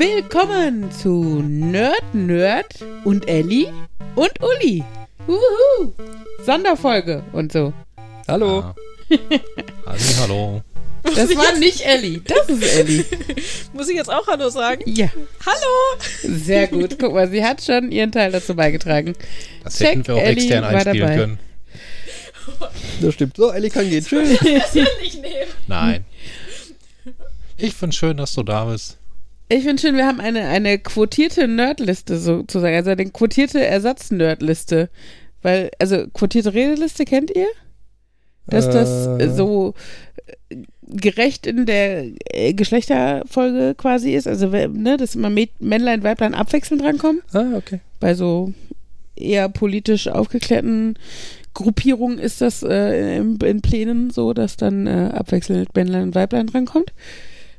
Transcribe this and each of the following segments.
Willkommen zu Nerd Nerd und Elli und Uli. Uhu. Sonderfolge und so. Hallo. Ah. Halli, hallo. Das war nicht Elli, das ist Elli. Muss ich jetzt auch Hallo sagen? Ja, Hallo! sehr gut. Guck mal, sie hat schon ihren Teil dazu beigetragen. Das Check, hätten wir auch Elli extern einspielen dabei. können. Das stimmt. So, Ellie kann gehen. Tschüss. Das will ich nehmen. Nein. Ich finde schön, dass du da bist. Ich finde schön, wir haben eine, eine quotierte Nerdliste sozusagen, also eine quotierte Ersatz-Nerdliste. Weil, also quotierte Redeliste kennt ihr? Dass das Äh. so äh, gerecht in der äh, Geschlechterfolge quasi ist. Also, ne, dass immer Männlein, Weiblein abwechselnd drankommen. Ah, okay. Bei so eher politisch aufgeklärten Gruppierungen ist das äh, in, in Plänen so, dass dann äh, abwechselnd Männlein und Weiblein drankommt.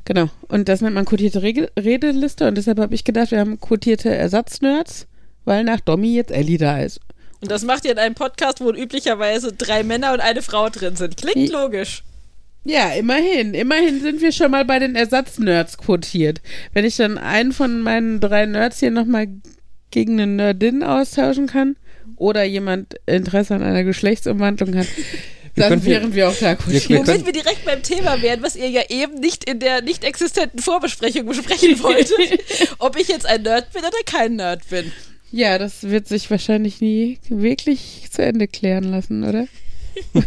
Genau. Und das nennt man quotierte Rege Redeliste. Und deshalb habe ich gedacht, wir haben quotierte Ersatznerds, weil nach Domi jetzt Ellie da ist. Und das macht ihr in einem Podcast, wo üblicherweise drei Männer und eine Frau drin sind. Klingt logisch. Ja, immerhin. Immerhin sind wir schon mal bei den Ersatznerds quotiert. Wenn ich dann einen von meinen drei Nerds hier nochmal gegen eine Nerdin austauschen kann oder jemand Interesse an einer Geschlechtsumwandlung hat, dann wären wir auch da quotiert. wir Womit wir direkt beim Thema wären, was ihr ja eben nicht in der nicht existenten Vorbesprechung besprechen wolltet. ob ich jetzt ein Nerd bin oder kein Nerd bin. Ja, das wird sich wahrscheinlich nie wirklich zu Ende klären lassen, oder?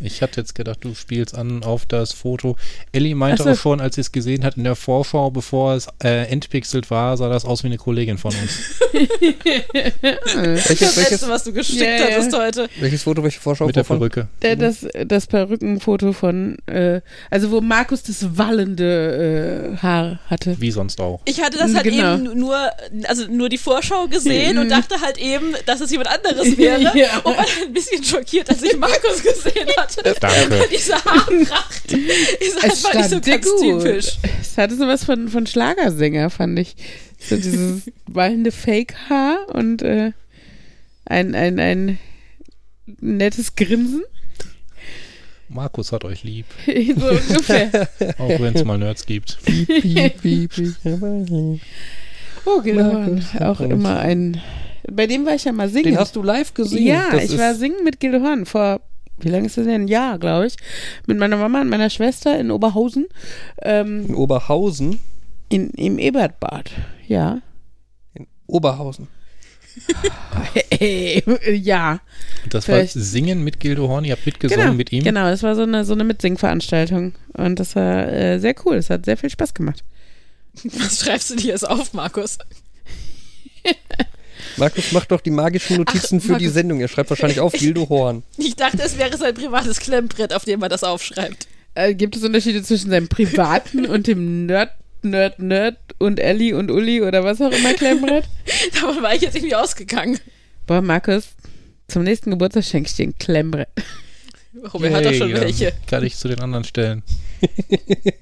Ich hatte jetzt gedacht, du spielst an auf das Foto. Ellie meinte so. auch schon, als sie es gesehen hat in der Vorschau, bevor es äh, entpixelt war, sah das aus wie eine Kollegin von uns. Welches, Das welches, letzte, was du geschickt ja. hattest heute. welches Foto, welche Vorschau? Mit der wovon? Perücke. Der, das, das Perückenfoto von, äh, also wo Markus das wallende äh, Haar hatte. Wie sonst auch. Ich hatte das halt Genau. eben nur, also nur die Vorschau gesehen und dachte halt eben, dass es jemand anderes wäre. Ja. Und war dann ein bisschen schockiert, als ich Markus gesehen hatte. Danke. Weil diese Haarpracht ist einfach nicht so ganz typisch. Es hatte sowas von, von Schlagersänger, fand ich. So dieses wallende Fake-Haar und äh, ein, ein, ein nettes Grinsen. Markus hat euch lieb. so ungefähr. Auch wenn es mal Nerds gibt. Piep, piep, piep. Oh. Markus hat Auch immer ein. Bei dem war ich ja mal singen. Den hast du live gesehen. Ja, Das ich war singen mit Gildehorn vor, wie lange ist das denn? Ein Jahr, glaube ich. Mit meiner Mama und meiner Schwester in Oberhausen. Ähm, in Oberhausen. in, Im Ebertbad, ja. In Oberhausen. Äh, ja. Und das Vielleicht- war Singen mit Gildo Horn. Ihr habt mitgesungen Genau, mit ihm. genau, das war so eine, so eine Mitsingveranstaltung. Und das war äh, sehr cool. Es hat sehr viel Spaß gemacht. Was schreibst du dir jetzt auf, Markus? Markus macht doch die magischen Notizen Ach, für die Markus. Sendung. Er schreibt wahrscheinlich auf Gildo Horn. Ich dachte, es wäre sein privates Klemmbrett, auf dem er das aufschreibt. Äh, gibt es Unterschiede zwischen seinem privaten und dem Nerd, Nerd, Nerd und Ellie und Uli oder was auch immer Klemmbrett? Davon war ich jetzt irgendwie ausgegangen. Boah, Markus, zum nächsten Geburtstag schenke ich dir ein Klemmbrett. Warum, er hat doch schon Yay, welche. Kann ich zu den anderen stellen.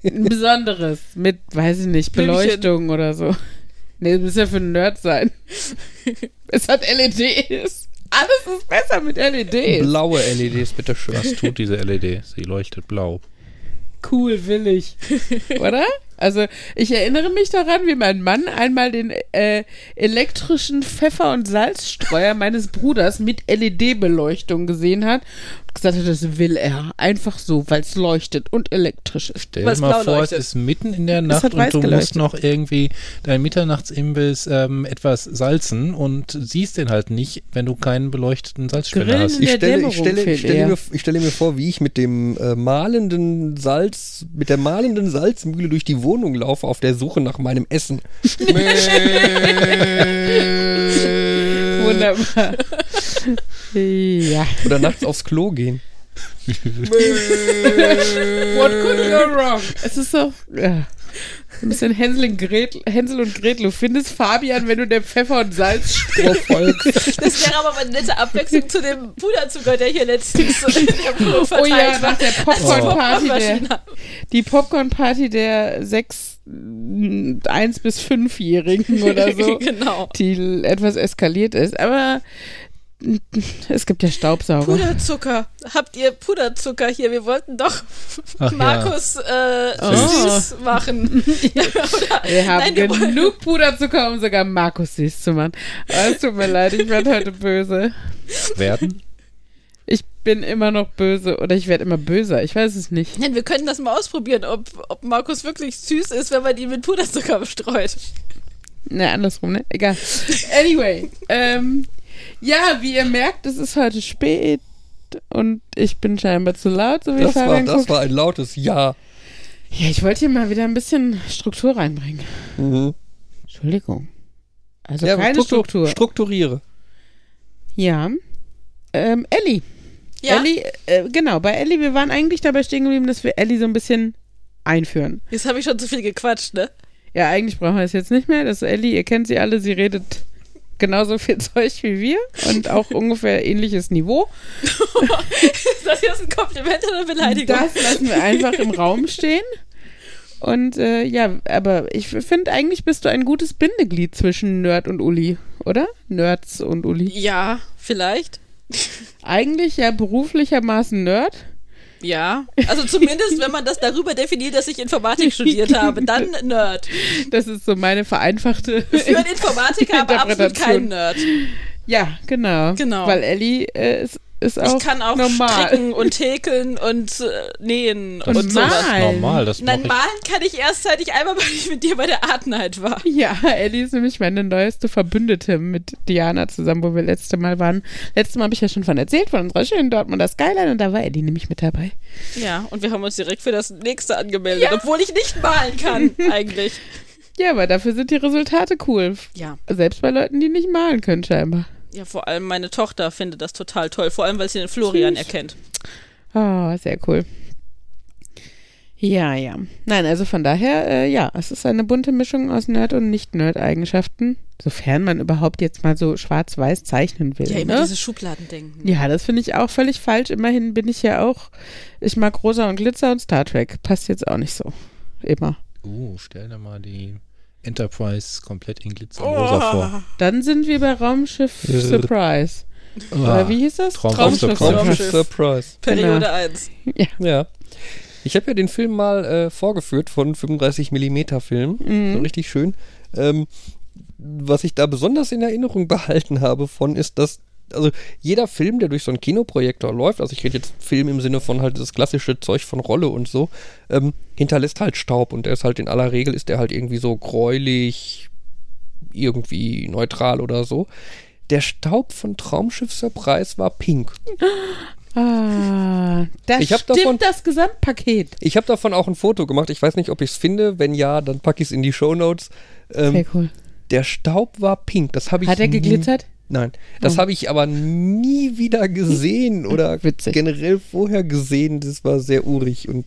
Ein besonderes mit, weiß ich nicht, Blümchen. Beleuchtung oder so. Nee, das muss ja für einen Nerd sein. es hat LEDs. Alles ist besser mit LEDs. Blaue LEDs, bitteschön. Was tut diese LED? Sie leuchtet blau. Cool, will ich. Oder? Also, ich erinnere mich daran, wie mein Mann einmal den äh, elektrischen Pfeffer- und Salzstreuer meines Bruders mit LED-Beleuchtung gesehen hat und gesagt hat, das will er. Einfach so, weil es leuchtet und elektrisch ist. Stell dir mal vor, leuchtet. es ist mitten in der Nacht und du musst geleuchtet. noch irgendwie dein Mitternachtsimbiss ähm, etwas salzen und siehst den halt nicht, wenn du keinen beleuchteten Salzspender Grillen hast. Ich stelle, ich, stelle, ich, stelle mir, ich stelle mir vor, wie ich mit dem äh, mahlenden Salz, mit der mahlenden Salzmühle durch die Wohnung laufe auf der Suche nach meinem Essen. Wunderbar. ja. Oder nachts aufs Klo gehen. What could go wrong? Es ist so, ja. Ein bisschen Hänsel und, Gretel, Hänsel und Gretel. Du findest Fabian, wenn du der Pfeffer- und Salzspur folgst. Das wäre aber mal eine nette Abwechslung zu dem Puderzucker, der hier letztens in der Flur Oh ja, verteilt nach der Popcorn-Party, der, Popcornmaschine. die Popcorn-Party der sechs, eins bis fünfjährigen oder so, genau. die etwas eskaliert ist. Aber es gibt ja Staubsauger. Puderzucker. Habt ihr Puderzucker hier? Wir wollten doch Ach ja. Markus äh, Oh. süß machen. Oder, Wir haben Nein, genug Puderzucker, um sogar Markus süß zu machen. Aber es tut mir leid, ich werde heute böse. Werden? Ich bin immer noch böse oder ich werde immer böser. Ich weiß es nicht. Nein, wir können das mal ausprobieren, ob, ob Markus wirklich süß ist, wenn man ihn mit Puderzucker bestreut. Ne, andersrum, ne? Egal. Anyway, ähm, ja, wie ihr merkt, es ist heute spät und ich bin scheinbar zu laut, so wie Das war, Fabian das guckt. war ein lautes Ja. Ja, ich wollte hier mal wieder ein bisschen Struktur reinbringen. Mhm. Entschuldigung. Also ja, keine struktur- Struktur. Strukturiere. ja. Ähm, Ellie. Ja, Ellie, äh, genau, bei Ellie, wir waren eigentlich dabei stehen geblieben, dass wir Ellie so ein bisschen einführen. jetzt habe ich schon zu viel gequatscht, ne? Ja, eigentlich brauchen wir es jetzt nicht mehr. Das ist Ellie, ihr kennt sie alle, sie redet genauso viel Zeug wie wir und auch ungefähr ähnliches Niveau. Ist das jetzt ein Kompliment oder eine Beleidigung? Das lassen wir einfach im Raum stehen. Und äh, ja, aber ich finde, eigentlich bist du ein gutes Bindeglied zwischen Nerd und Uli, oder? Nerds und Uli. ja, vielleicht. Eigentlich ja beruflichermaßen Nerd. Ja, also zumindest, wenn man das darüber definiert, dass ich Informatik studiert habe, dann Nerd. Das ist so meine vereinfachte. Für einen Informatiker aber absolut kein. Nerd. ja, genau. Genau. Weil Ellie äh, ist, ist auch Ich kann auch normal. stricken und häkeln und äh, nähen Und und, sowas. malen. Normal, das Nein, malen kann ich erst, seit ich einmal, weil ich mit dir bei der Artnight war. Ja, Ellie ist nämlich meine neueste Verbündete mit Diana zusammen, wo wir letzte Mal waren. Letztes Mal habe ich ja schon von erzählt, von unserer schönen Dortmunder Skyline und da war Ellie nämlich mit dabei. Ja, und wir haben uns direkt für das nächste angemeldet, obwohl ich nicht malen kann, eigentlich. Ja, aber dafür sind die Resultate cool. Ja. Selbst bei Leuten, die nicht malen können, scheinbar. Ja, vor allem meine Tochter findet das total toll, vor allem weil sie den Florian Süß. erkennt. Oh, sehr cool. Ja, ja. Nein, also von daher, äh, ja, es ist eine bunte Mischung aus Nerd- und Nicht-Nerd-Eigenschaften, sofern man überhaupt jetzt mal so schwarz-weiß zeichnen will. Ja, immer ne? diese Schubladendenken. Ja, das finde ich auch völlig falsch. Immerhin bin ich ja auch, ich mag Rosa und Glitzer und Star Trek. Passt jetzt auch nicht so. Immer. Uh, stell dir mal die Enterprise komplett in Glitzer und Rosa vor. Dann sind wir bei Raumschiff. Surprise. Oder wie hieß das? Traumschiff Traumschiff Surprise. Raumschiff Surprise. Periode Genau. 1. Ja. Ich habe ja den Film mal äh, vorgeführt von 35 mm Film. Mhm. So richtig schön. Ähm, was ich da besonders in Erinnerung behalten habe von ist, dass also jeder Film, der durch so einen Kinoprojektor läuft, also ich rede jetzt Film im Sinne von halt das klassische Zeug von Rolle und so, ähm, hinterlässt halt Staub und der ist halt in aller Regel ist der halt irgendwie so gräulich, irgendwie neutral oder so. Der Staub von Traumschiff Surprise war pink. Ah, das Ich stimmt davon- das Gesamtpaket. Ich habe davon auch ein Foto gemacht. Ich weiß nicht, ob ich es finde. Wenn ja, dann packe ich es in die Shownotes. Ähm, Sehr cool. der Staub war pink. Das habe ich Hat er geglitzert? Nein, das Oh. habe ich aber nie wieder gesehen oder Witzig. generell vorher gesehen. Das war sehr urig und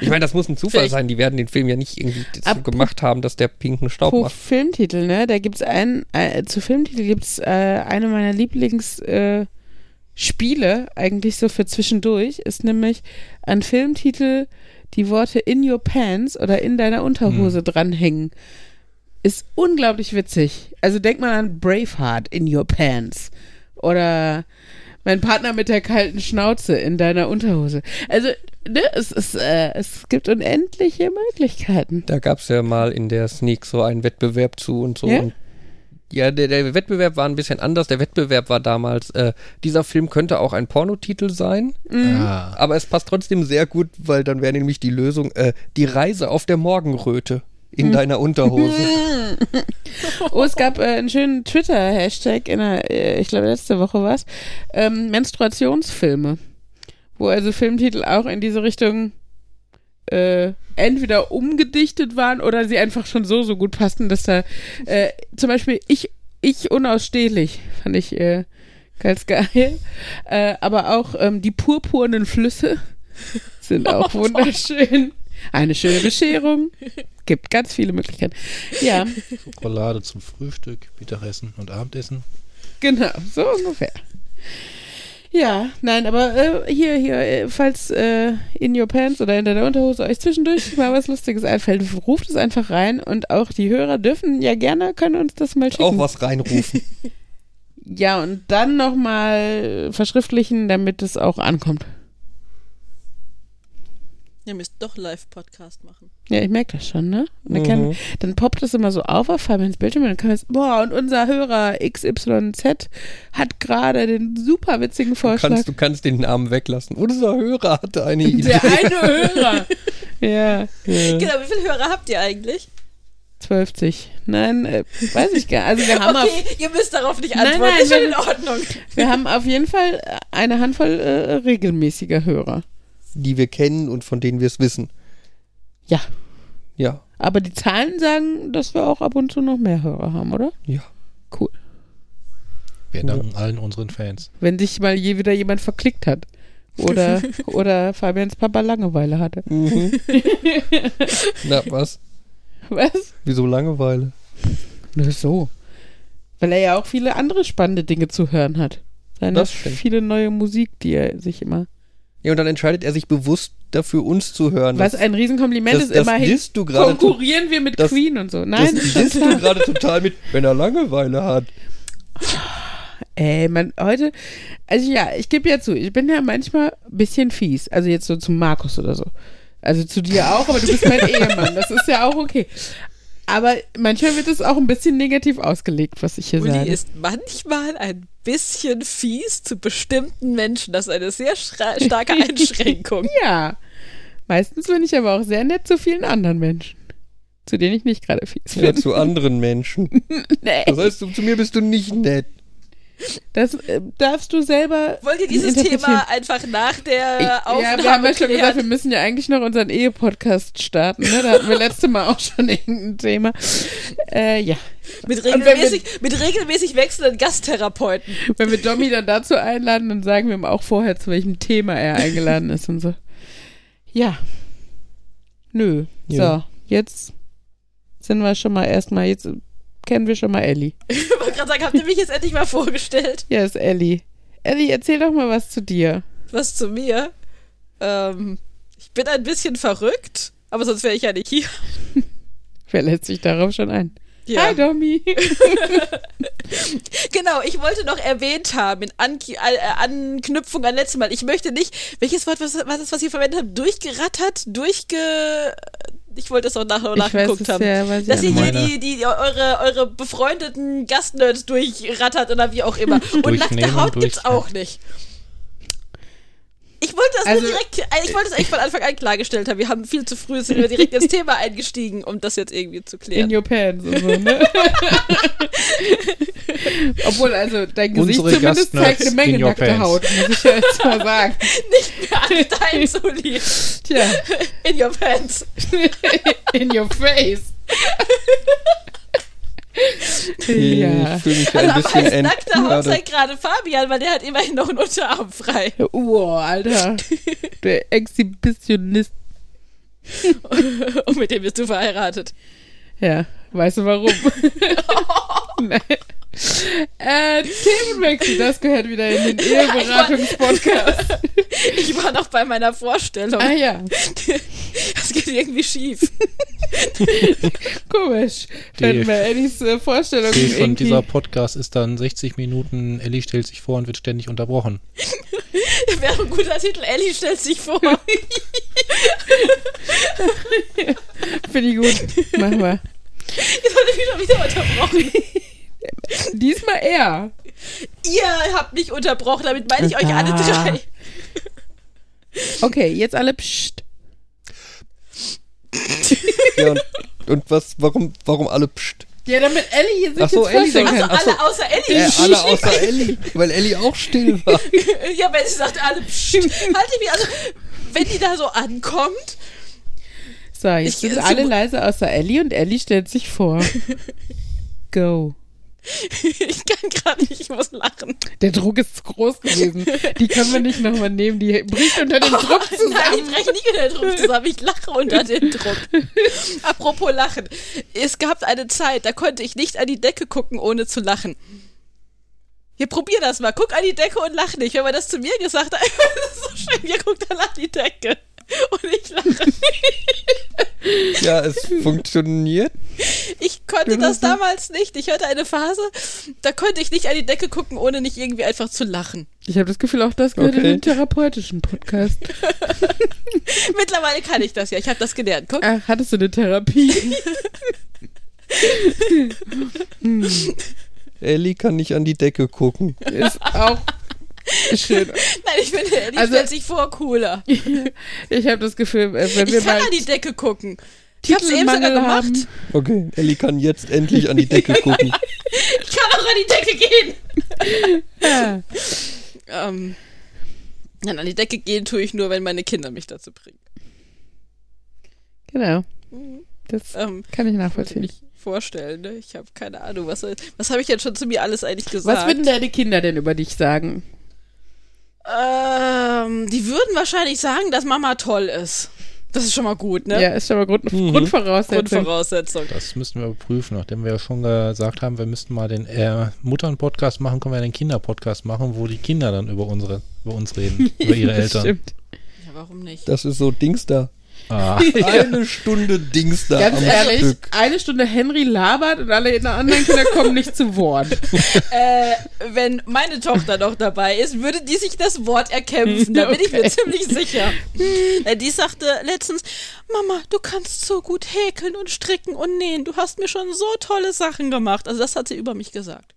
ich meine, das muss ein Zufall Vielleicht- sein. Die werden den Film ja nicht irgendwie so gemacht haben, dass der pinken Staub macht. Filmtitel, ne? Da gibt's einen, äh, zu Filmtitel gibt's äh, eine meiner Lieblingsspiele, äh, eigentlich so für zwischendurch, ist nämlich an Filmtitel die Worte in your pants oder in deiner Unterhose dranhängen. Ist unglaublich witzig. Also denk mal an Braveheart in your pants. Oder mein Partner mit der kalten Schnauze in deiner Unterhose. Also, ne, es, ist, äh, es gibt unendliche Möglichkeiten. Da gab es ja mal in der Sneak so einen Wettbewerb zu und so. Ja? Und ja, der, der Wettbewerb war ein bisschen anders. Der Wettbewerb war damals, äh, dieser Film könnte auch ein Pornotitel sein. Ah, Aber es passt trotzdem sehr gut, weil dann wäre nämlich die Lösung äh, die Reise auf der Morgenröte in deiner Unterhose. Oh, es gab äh, einen schönen Twitter-Hashtag, in der, äh, ich glaube letzte Woche war es, ähm, Menstruationsfilme. Wo also Filmtitel auch in diese Richtung äh, entweder umgedichtet waren oder sie einfach schon so, so gut passten, dass da äh, zum Beispiel ich, ich unausstehlich fand ich äh, ganz geil. Äh, aber auch ähm, die purpurnen Flüsse sind auch wunderschön. Eine schöne Bescherung. Gibt ganz viele Möglichkeiten. Ja, Schokolade zum Frühstück, Mittagessen und Abendessen. Genau, so ungefähr. Ja, nein, aber äh, hier, hier, äh, falls äh, in your pants oder in deiner Unterhose euch zwischendurch mal was Lustiges einfällt, ruft es einfach rein und auch die Hörer dürfen ja gerne, können uns das mal schicken. auch was reinrufen. Ja, und dann nochmal verschriftlichen, damit es auch ankommt. Ihr müsst doch Live-Podcast machen. Ja, ich merke das schon, ne? Dann, kann, Mhm. dann poppt es immer so auf auf Fabians Bildschirm und dann kann man jetzt, boah, und unser Hörer XYZ hat gerade den super witzigen Du Vorschlag. kannst, du kannst den Namen weglassen. Unser Hörer hatte eine Idee. Der eine Hörer. ja, Genau, wie viele Hörer habt ihr eigentlich? 12. Nein, äh, weiß ich gar nicht. Also wir haben, auf, Okay, ihr müsst darauf nicht Nein, antworten. nein, ist schon in Ordnung. wir haben auf jeden Fall eine Handvoll äh, regelmäßiger Hörer. Die wir kennen und von denen wir es wissen. Ja, Ja, aber die Zahlen sagen, dass wir auch ab und zu noch mehr Hörer haben, oder? ja. Cool. Wir danken allen unseren Fans. Wenn sich mal je wieder jemand verklickt hat. Oder, oder Fabians Papa Langeweile hatte. Mhm. Na, was? Was? Wieso Langeweile? Nur so. Weil er ja auch viele andere spannende Dinge zu hören hat. Seine Das stimmt. viele neue Musik, die er sich immer. Ja, und dann entscheidet er sich bewusst dafür, uns zu hören. Was Das- ein Riesenkompliment das, ist, das immerhin disst du konkurrieren wir mit das- Queen und so. Nein, das ist du gerade total mit, wenn er Langeweile hat. Ey, man, heute, also ja, ich gebe ja zu, ich bin ja manchmal ein bisschen fies. Also jetzt so zum Markus oder so. Also zu dir auch, aber du bist mein Ehemann. Das ist ja auch okay. Aber manchmal wird es auch ein bisschen negativ ausgelegt, was ich hier Uli sage. ist manchmal ein bisschen fies zu bestimmten Menschen. Das ist eine sehr starke Einschränkung. Ja. Meistens bin ich aber auch sehr nett zu vielen anderen Menschen. Zu denen ich nicht gerade fies Ja, bin. zu anderen Menschen. Nee, Das heißt, du, zu mir bist du nicht nett. Das äh, darfst du selber. Wollt ihr dieses. Thema einfach nach der Ich, ja, Aufnahme wir haben ja schon klären? gesagt, wir müssen ja eigentlich noch unseren Ehe-Podcast starten. Ne? Da hatten wir letzte Mal auch schon irgendein Thema. Äh, ja. mit, wenn wir- regelmäßig, mit regelmäßig wechselnden Gasttherapeuten. Wenn wir Domi dann dazu einladen, dann sagen wir ihm auch vorher, zu welchem Thema er eingeladen ist und so. Ja. Nö. Ja. So, jetzt sind wir schon mal erstmal, jetzt kennen wir schon mal Ellie. Ich wollte gerade sagen, habt ihr mich jetzt endlich mal vorgestellt? Ja, ist Ellie. Ellie, erzähl doch mal was zu dir. Was zu mir? Ähm, ich bin ein bisschen verrückt, aber sonst wäre ich ja nicht hier. Wer lässt sich darauf schon ein? Ja. Hi, Domi. Genau, ich wollte noch erwähnt haben, in An äh, Anknüpfung an letztes Mal. Ich möchte nicht, welches Wort was, was was ihr verwendet habt? Durchgerattert? Durchge. Ich wollte es auch nach, Ich weiß nachgeguckt es haben. ja, weiß Dass ihr hier. Meine- die, die, eure, eure befreundeten Gastnerds durchrattert oder wie auch immer. Und nackte Haut gibt's auch nicht. Ich wollte das Also- nur direkt, äh, ich wollte es eigentlich von Anfang an klargestellt haben. Wir haben viel zu früh, sind wir direkt ins Thema eingestiegen, um das jetzt irgendwie zu klären. In your pants und so, ne? Obwohl, also dein Gesicht Unsere zumindest zeigt eine Menge nackte pants. Haut, muss ich ja jetzt mal sagen. Nicht mehr als dein Soli. Tja, In your pants. in your face. Ja. Ich fühle mich Also ein am bisschen Haut entbladet. zeigt gerade Fabian, weil der hat immerhin noch einen Unterarm frei. Wow, Alter. Der Exhibitionist. Und mit dem bist du verheiratet. Ja, weißt du warum? Nein. Äh, Themenwechsel, das gehört wieder in den Eheberatungspodcast. Ich war noch bei meiner Vorstellung. Ah ja, Das geht irgendwie schief. komisch. Die- Wenn wir Ellis äh, Vorstellung Die von irgendwie... dieser Podcast ist dann 60 Minuten, Ellie stellt sich vor und wird ständig unterbrochen. Wäre ein guter Titel. Ellie stellt sich vor. Finde ich gut. Machen wir. Jetzt wurde wieder wieder unterbrochen. Diesmal er. Ihr habt mich unterbrochen, damit meine ich euch alle Ah. drei. Okay, jetzt alle pst. Ja, und, und was, warum, warum alle pst? Ja, damit Ellie hier sich Ach so, jetzt Ellie kann. Also alle außer Ellie. Äh, alle außer Ellie, weil Ellie auch still war. Ja, wenn sie sagt, alle pst. Halte mich, also, wenn die da so ankommt, So, jetzt Ich- sind alle leise außer Ellie und Ellie stellt sich vor. Go. ich kann gerade nicht, ich muss lachen. Der Druck ist zu groß gewesen. Die können wir nicht nochmal nehmen. Die bricht unter dem Druck Nein, ich zusammen. breche nicht unter den Druck zusammen, ich lache unter dem Druck. Apropos Lachen. Es gab eine Zeit, da konnte ich nicht an die Decke gucken, ohne zu lachen. Hier, probier das mal. Guck an die Decke und lach nicht. Wenn man das zu mir gesagt hat, das ist so schön. Hier, guck dann an die Decke. Und ich lache. Ja, es funktioniert. Ich konnte Du das damals nicht. Ich hatte eine Phase, da konnte ich nicht an die Decke gucken, ohne nicht irgendwie einfach zu lachen. Ich habe das Gefühl, auch das gehört in Okay. den therapeutischen Podcast. Mittlerweile kann ich das ja. Ich habe das gelernt. Guck. Ach, hattest du eine Therapie? Ellie kann nicht an die Decke gucken. Ist auch schön. Nein, ich finde, die Also- stellt sich vor cooler. Ich habe das Gefühl, äh, wenn wir Ich kann mal an die Decke gucken. Ich hab's eben sogar gemacht. haben. Okay, Ellie kann jetzt endlich an die Decke gucken. Ich kann auch an die Decke gehen. Ja. Ähm, nein, an die Decke gehen tue ich nur, wenn meine Kinder mich dazu bringen. Genau. Das Ähm, kann ich nachvollziehen. mich vorstellen, ne? Ich habe keine Ahnung, was, was habe ich jetzt schon zu mir alles eigentlich gesagt? Was würden deine Kinder denn über dich sagen? Ähm, die würden wahrscheinlich sagen, dass Mama toll ist. Das ist schon mal gut, ne? Ja, ist aber Grund, Mhm. Grundvoraussetzung. Grundvoraussetzung. Das müssten wir überprüfen, nachdem wir ja schon gesagt haben, wir müssten mal den äh, Muttern-Podcast machen, können wir den Kinder-Podcast machen, wo die Kinder dann über unsere, über uns reden, über ihre Das Eltern. Stimmt. Ja, warum nicht? Das ist so Dings da. Ah, Eine Stunde Dings da Ganz am ehrlich, Stück. eine Stunde Henry labert und alle anderen Kinder kommen nicht zu Wort. äh, wenn meine Tochter noch dabei ist, würde die sich das Wort erkämpfen. Da bin ich mir ziemlich sicher. Äh, die sagte letztens, Mama, du kannst so gut häkeln und stricken und nähen. Du hast mir schon so tolle Sachen gemacht. Also das hat sie über mich gesagt.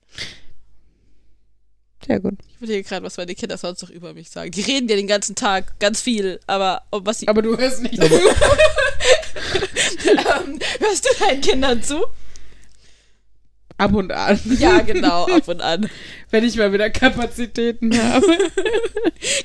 Sehr gut. Ich überlege gerade, was meine Kinder sonst noch über mich sagen. Die reden ja den ganzen Tag ganz viel, aber ob was sie. Aber du hörst nicht. ähm, hörst du deinen Kindern zu? Ab und an. Ja, genau, ab und an. Wenn ich mal wieder Kapazitäten habe.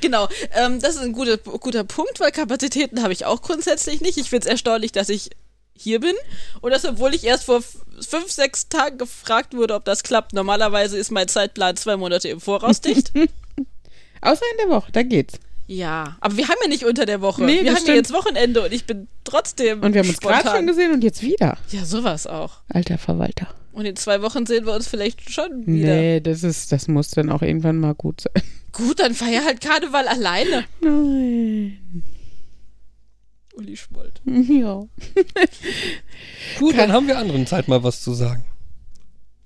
Genau, ähm, das ist ein guter, guter Punkt, weil Kapazitäten habe ich auch grundsätzlich nicht. Ich finde es erstaunlich, dass ich hier bin. Und das, obwohl ich erst vor fünf, sechs Tagen gefragt wurde, ob das klappt. Normalerweise ist mein Zeitplan zwei Monate im Voraus dicht. Außer in der Woche, da geht's. ja, aber wir haben ja nicht unter der Woche. Nee, wir haben ja jetzt Wochenende und ich bin trotzdem Und wir haben uns gerade schon gesehen und jetzt wieder. Ja, sowas auch. Alter Verwalter. Und in zwei Wochen sehen wir uns vielleicht schon wieder. Nee, das ist, das muss dann auch irgendwann mal gut sein. Gut, dann feier halt Karneval alleine. Nein. Uli Schmold. Ja. Gut, dann haben wir anderen Zeit mal was zu sagen.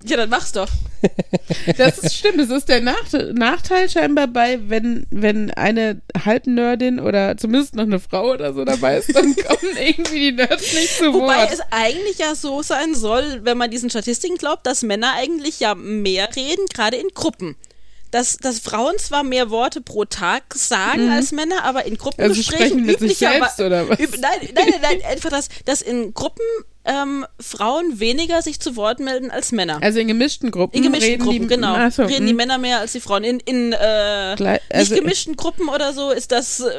Ja, dann mach's doch. Das ist stimmt, das ist der Nacht Nachteil scheinbar bei, wenn, wenn eine Halbnerdin oder zumindest noch eine Frau oder so dabei ist, dann kommen irgendwie die Nerds nicht zu Wobei Wort. es eigentlich ja so sein soll, wenn man diesen Statistiken glaubt, dass Männer eigentlich ja mehr reden, gerade in Gruppen. Dass, dass Frauen zwar mehr Worte pro Tag sagen als Männer, aber in Also Gruppengesprächen sprechen mit sich üblicher- selbst oder was? Üb, nein, nein, nein, nein, einfach, dass, dass in Gruppen ähm, Frauen weniger sich zu Wort melden als Männer. Also in gemischten Gruppen In gemischten reden Gruppen, die, genau. So, reden die hm. Männer mehr als die Frauen. In, in äh, Gleich- also- nicht gemischten Gruppen oder so ist das, äh,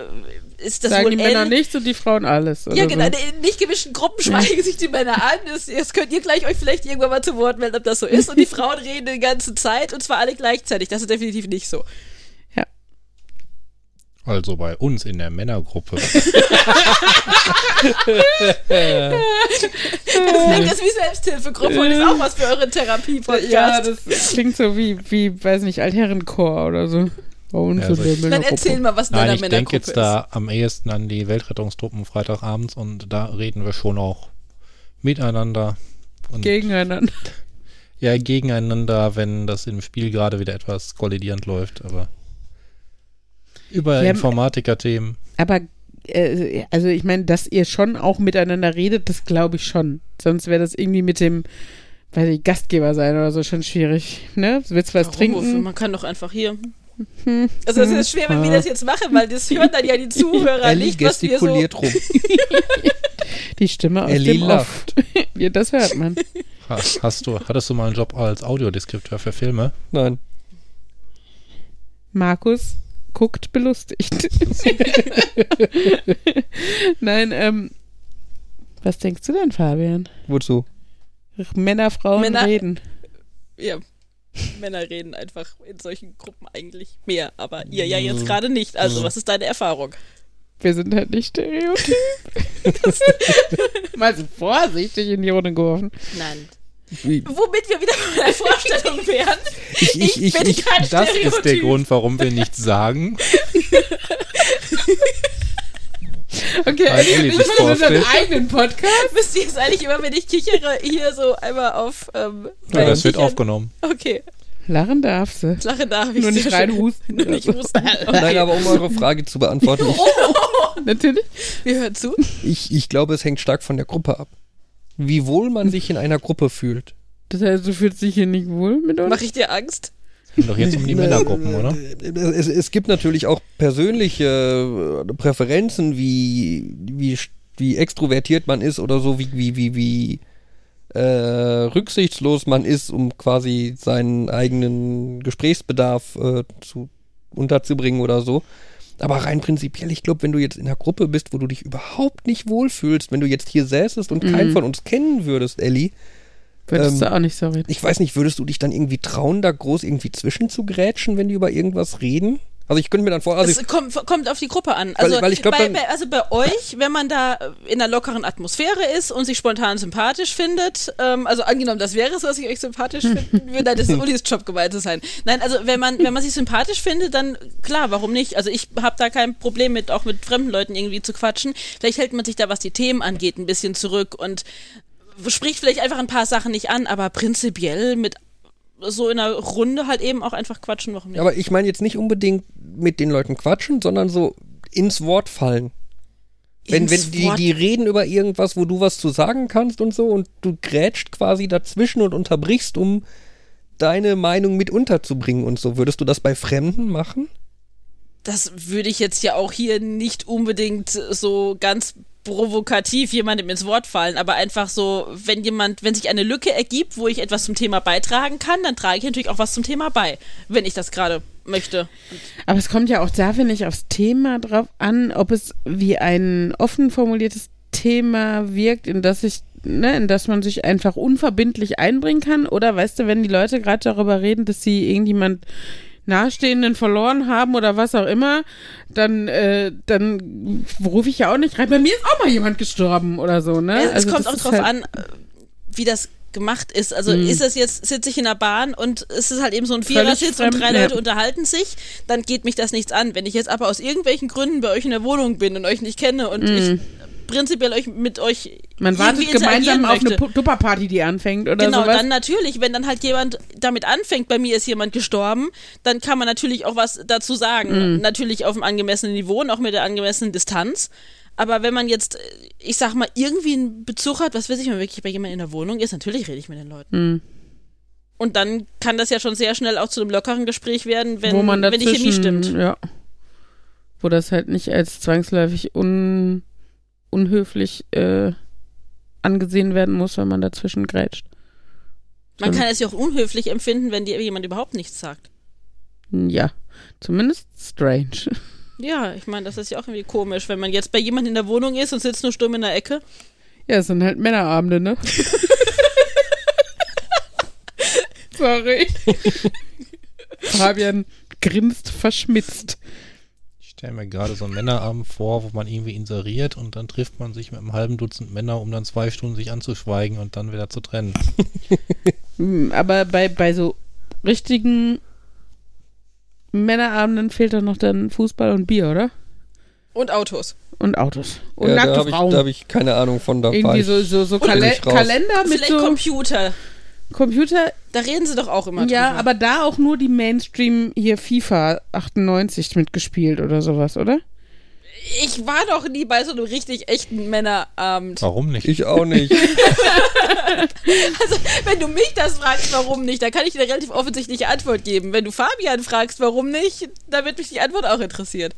ist das Sagen wohl die Männer nichts und die Frauen alles. Oder Ja, genau. So. In nicht gemischten Gruppen schweigen sich die Männer an. Das, jetzt könnt ihr gleich euch vielleicht irgendwann mal zu Wort melden, ob das so ist. Und die Frauen reden die ganze Zeit und zwar alle gleichzeitig. Das ist definitiv nicht so. Also bei uns in der Männergruppe. Das klingt jetzt wie Selbsthilfegruppe und ist auch was für euren Therapie-Podcast. Ja, das klingt so wie, wie, weiß nicht, Altherrenchor oder so. Bei uns Ja, in so- der Dann Dann Männergruppe. erzähl mal, was in Nein, deiner ich denke Männergruppe jetzt da am ehesten an die Weltrettungstruppen Freitagabends und da reden wir schon auch miteinander. Und Gegeneinander. Ja, gegeneinander, wenn das im Spiel gerade wieder etwas kollidierend läuft, aber über haben- Informatiker-Themen. Aber, äh, also ich meine, dass ihr schon auch miteinander redet, das glaube ich schon. Sonst wäre das irgendwie mit dem, weiß ich, Gastgeber sein oder so schon schwierig. Ne? Du willst was Warum? trinken? Wofür? Man kann doch einfach hier. Also es ist schwer, wenn wir das jetzt machen, weil das hören dann ja die Zuhörer Ellie nicht, was wir so... gestikuliert rum. Die Stimme aus Ellie dem Off. ja, das hört man. Ha- Hast du, hattest du mal einen Job als Audiodeskripteur für Filme? Nein. Markus guckt belustigt. Nein, ähm, was denkst du denn, Fabian? Wozu? Männer, Frauen Männer- reden. Ja, Männer reden einfach in solchen Gruppen eigentlich mehr, aber ihr ja jetzt gerade nicht. Also, was ist deine Erfahrung? Wir sind halt nicht stereotyp. Mal so vorsichtig in die Runde geworfen. Nein. Wie- Womit wir wieder bei der Vorstellung wären. Ich, ich, ich, bin ich, kein Das ist der Stereotyp. Grund, warum wir nichts sagen. Okay, Ich mache unseren vorstellt. eigenen Podcast. Müsst ihr jetzt eigentlich immer, wenn ich kichere, hier so einmal auf. Ähm, Ja, das wird aufgenommen. Okay, Lachen darf sie. Lache darf ich Nur nicht reinhusten. Nur nicht husten. Nein, aber um eure Frage zu beantworten, Natürlich. Wir hören zu. ich, ich glaube, es hängt stark von der Gruppe ab. Wie wohl man sich in einer Gruppe fühlt. Das heißt, du fühlst dich hier nicht wohl mit uns? Mach ich dir Angst? Ging doch jetzt um die Männergruppen, oder? Es, es gibt natürlich auch persönliche äh, Präferenzen, wie, wie, wie extrovertiert man ist oder so, wie, wie, wie, wie äh, rücksichtslos man ist, um quasi seinen eigenen Gesprächsbedarf äh, zu, unterzubringen oder so. Aber rein prinzipiell, ich glaube, wenn du jetzt in einer Gruppe bist, wo du dich überhaupt nicht wohlfühlst, wenn du jetzt hier säßest und keinen Mhm. von uns kennen würdest, Ellie, Würdest ähm, du auch nicht so reden. ich weiß nicht, würdest du dich dann irgendwie trauen, da groß irgendwie zwischenzugrätschen, wenn die über irgendwas reden? Also ich könnte mir dann vor, also es kommt, kommt auf die Gruppe an. Also, weil ich glaub, bei, bei, also bei euch, wenn man da in einer lockeren Atmosphäre ist und sich spontan sympathisch findet, ähm, also angenommen, das wäre es, was ich euch sympathisch finden würde, dann ist Ulis Job gemeint zu sein. Nein, also wenn man, wenn man sich sympathisch findet, dann klar, warum nicht? Also ich habe da kein Problem mit, auch mit fremden Leuten irgendwie zu quatschen. Vielleicht hält man sich da, was die Themen angeht, ein bisschen zurück und spricht vielleicht einfach ein paar Sachen nicht an, aber prinzipiell mit so in einer Runde halt eben auch einfach quatschen, warum nicht? aber ich meine jetzt nicht unbedingt mit den Leuten quatschen, sondern so ins Wort fallen. Wenn, wenn die, die reden über irgendwas, wo du was zu sagen kannst und so und du grätscht quasi dazwischen und unterbrichst, um deine Meinung mit unterzubringen und so. Würdest du das bei Fremden machen? das würde ich jetzt ja auch hier nicht unbedingt so ganz provokativ jemandem ins Wort fallen, aber einfach so, wenn jemand, wenn sich eine Lücke ergibt, wo ich etwas zum Thema beitragen kann, dann trage ich natürlich auch was zum Thema bei, wenn ich das gerade möchte. Aber es kommt ja auch da, finde ich, aufs Thema drauf an, ob es wie ein offen formuliertes Thema wirkt, in das ich, ne, in das man sich einfach unverbindlich einbringen kann. Oder weißt du, wenn die Leute gerade darüber reden, dass sie irgendjemand Nahestehenden verloren haben oder was auch immer, dann, äh, dann rufe ich ja auch nicht rein. Bei mir ist auch mal jemand gestorben oder so, ne? es kommt das auch drauf halt- an, äh, wie das gemacht ist. Also Mhm. ist es jetzt, sitze ich in der Bahn und es ist halt eben so ein Vierersitz und fremd, drei ja. Leute unterhalten sich, dann geht mich das nichts an. Wenn ich jetzt aber aus irgendwelchen Gründen bei euch in der Wohnung bin und euch nicht kenne und ich prinzipiell euch mit euch. Man wartet gemeinsam auf eine möchte. Tupperparty, die anfängt oder Genau, sowas. dann natürlich, wenn dann halt jemand damit anfängt, bei mir ist jemand gestorben, dann kann man natürlich auch was dazu sagen. Mhm. Natürlich auf einem angemessenen Niveau und auch mit der angemessenen Distanz. Aber wenn man jetzt, äh, ich sag mal, irgendwie einen Bezug hat, was weiß ich, wenn man wirklich bei jemandem in der Wohnung ist, natürlich rede ich mit den Leuten. Mhm. Und dann kann das ja schon sehr schnell auch zu einem lockeren Gespräch werden, wenn, wenn die Chemie stimmt. ja. Wo das halt nicht als zwangsläufig un, unhöflich äh, angesehen werden muss, wenn man dazwischen grätscht. Man kann es ja auch unhöflich empfinden, wenn dir jemand überhaupt nichts sagt. Ja, zumindest strange. Ja, ich meine, das ist ja auch irgendwie komisch, wenn man jetzt bei jemandem in der Wohnung ist und sitzt nur stumm in der Ecke. Ja, es sind halt Männerabende, ne? Sorry. Fabian grinst verschmitzt. Ich stelle mir gerade so einen Männerabend vor, wo man irgendwie inseriert und dann trifft man sich mit einem halben Dutzend Männer, um dann zwei Stunden sich anzuschweigen und dann wieder zu trennen. Hm, Aber bei, bei so richtigen Männerabenden fehlt doch noch dann Fußball und Bier, oder? Und Autos. Und Autos. Und ja, da nackte habe ich, Frauen. da hab ich keine Ahnung von. Da Irgendwie ich, so, so, so Kale ich. Kalender mit Vielleicht so Computer. Computer. Da reden sie doch auch immer Ja, drüber. aber da auch nur die Mainstream hier FIFA 98 mitgespielt oder sowas, oder? Ich war doch nie bei so einem richtig echten Männerabend. Warum nicht? ich auch nicht. Also, wenn du mich das fragst, warum nicht, dann kann ich dir eine relativ offensichtliche Antwort geben. Wenn du Fabian fragst, warum nicht, dann wird mich die Antwort auch interessieren.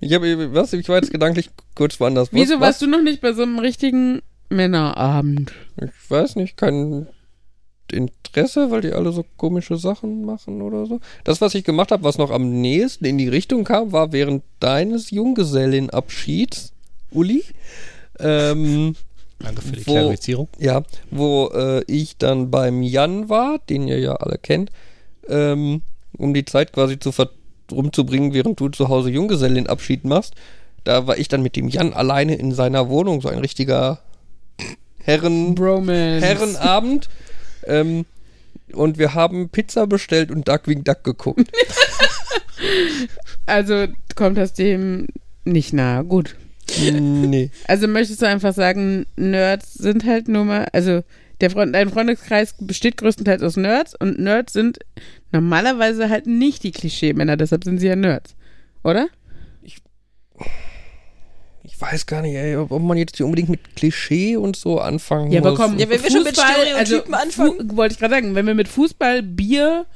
Ich habe, was? Ich war jetzt gedanklich kurz woanders. Wieso was? warst du noch nicht bei so einem richtigen Männerabend? Ich weiß nicht, kein Interesse, weil die alle so komische Sachen machen oder so. Das, was ich gemacht habe, was noch am nächsten in die Richtung kam, war während deines Junggesellenabschieds, Uli, ähm, Danke für die Wo- Klarifizierung. ja, wo äh, ich dann beim Jan war, den ihr ja alle kennt, ähm, um die Zeit quasi zu rumzubringen, während du zu Hause Junggesellenabschied machst. Da war ich dann mit dem Jan alleine in seiner Wohnung, so ein richtiger Herren, Bromance. Herrenabend. ähm, und wir haben Pizza bestellt und Duckwing Duck geguckt. Also kommt aus dem nicht nah. Gut. nee. Also möchtest du einfach sagen, Nerds sind halt nur mal, also der Freund, dein Freundeskreis besteht größtenteils aus Nerds und Nerds sind normalerweise halt nicht die Klischee-Männer, deshalb sind sie ja Nerds. Oder? Ich weiß gar nicht, ey, ob man jetzt hier unbedingt mit Klischee und so anfangen Ja, aber muss. komm, Ja, wenn wir schon mit Stereotypen anfangen. Fu wollte ich gerade sagen, wenn wir mit Fußball, Bier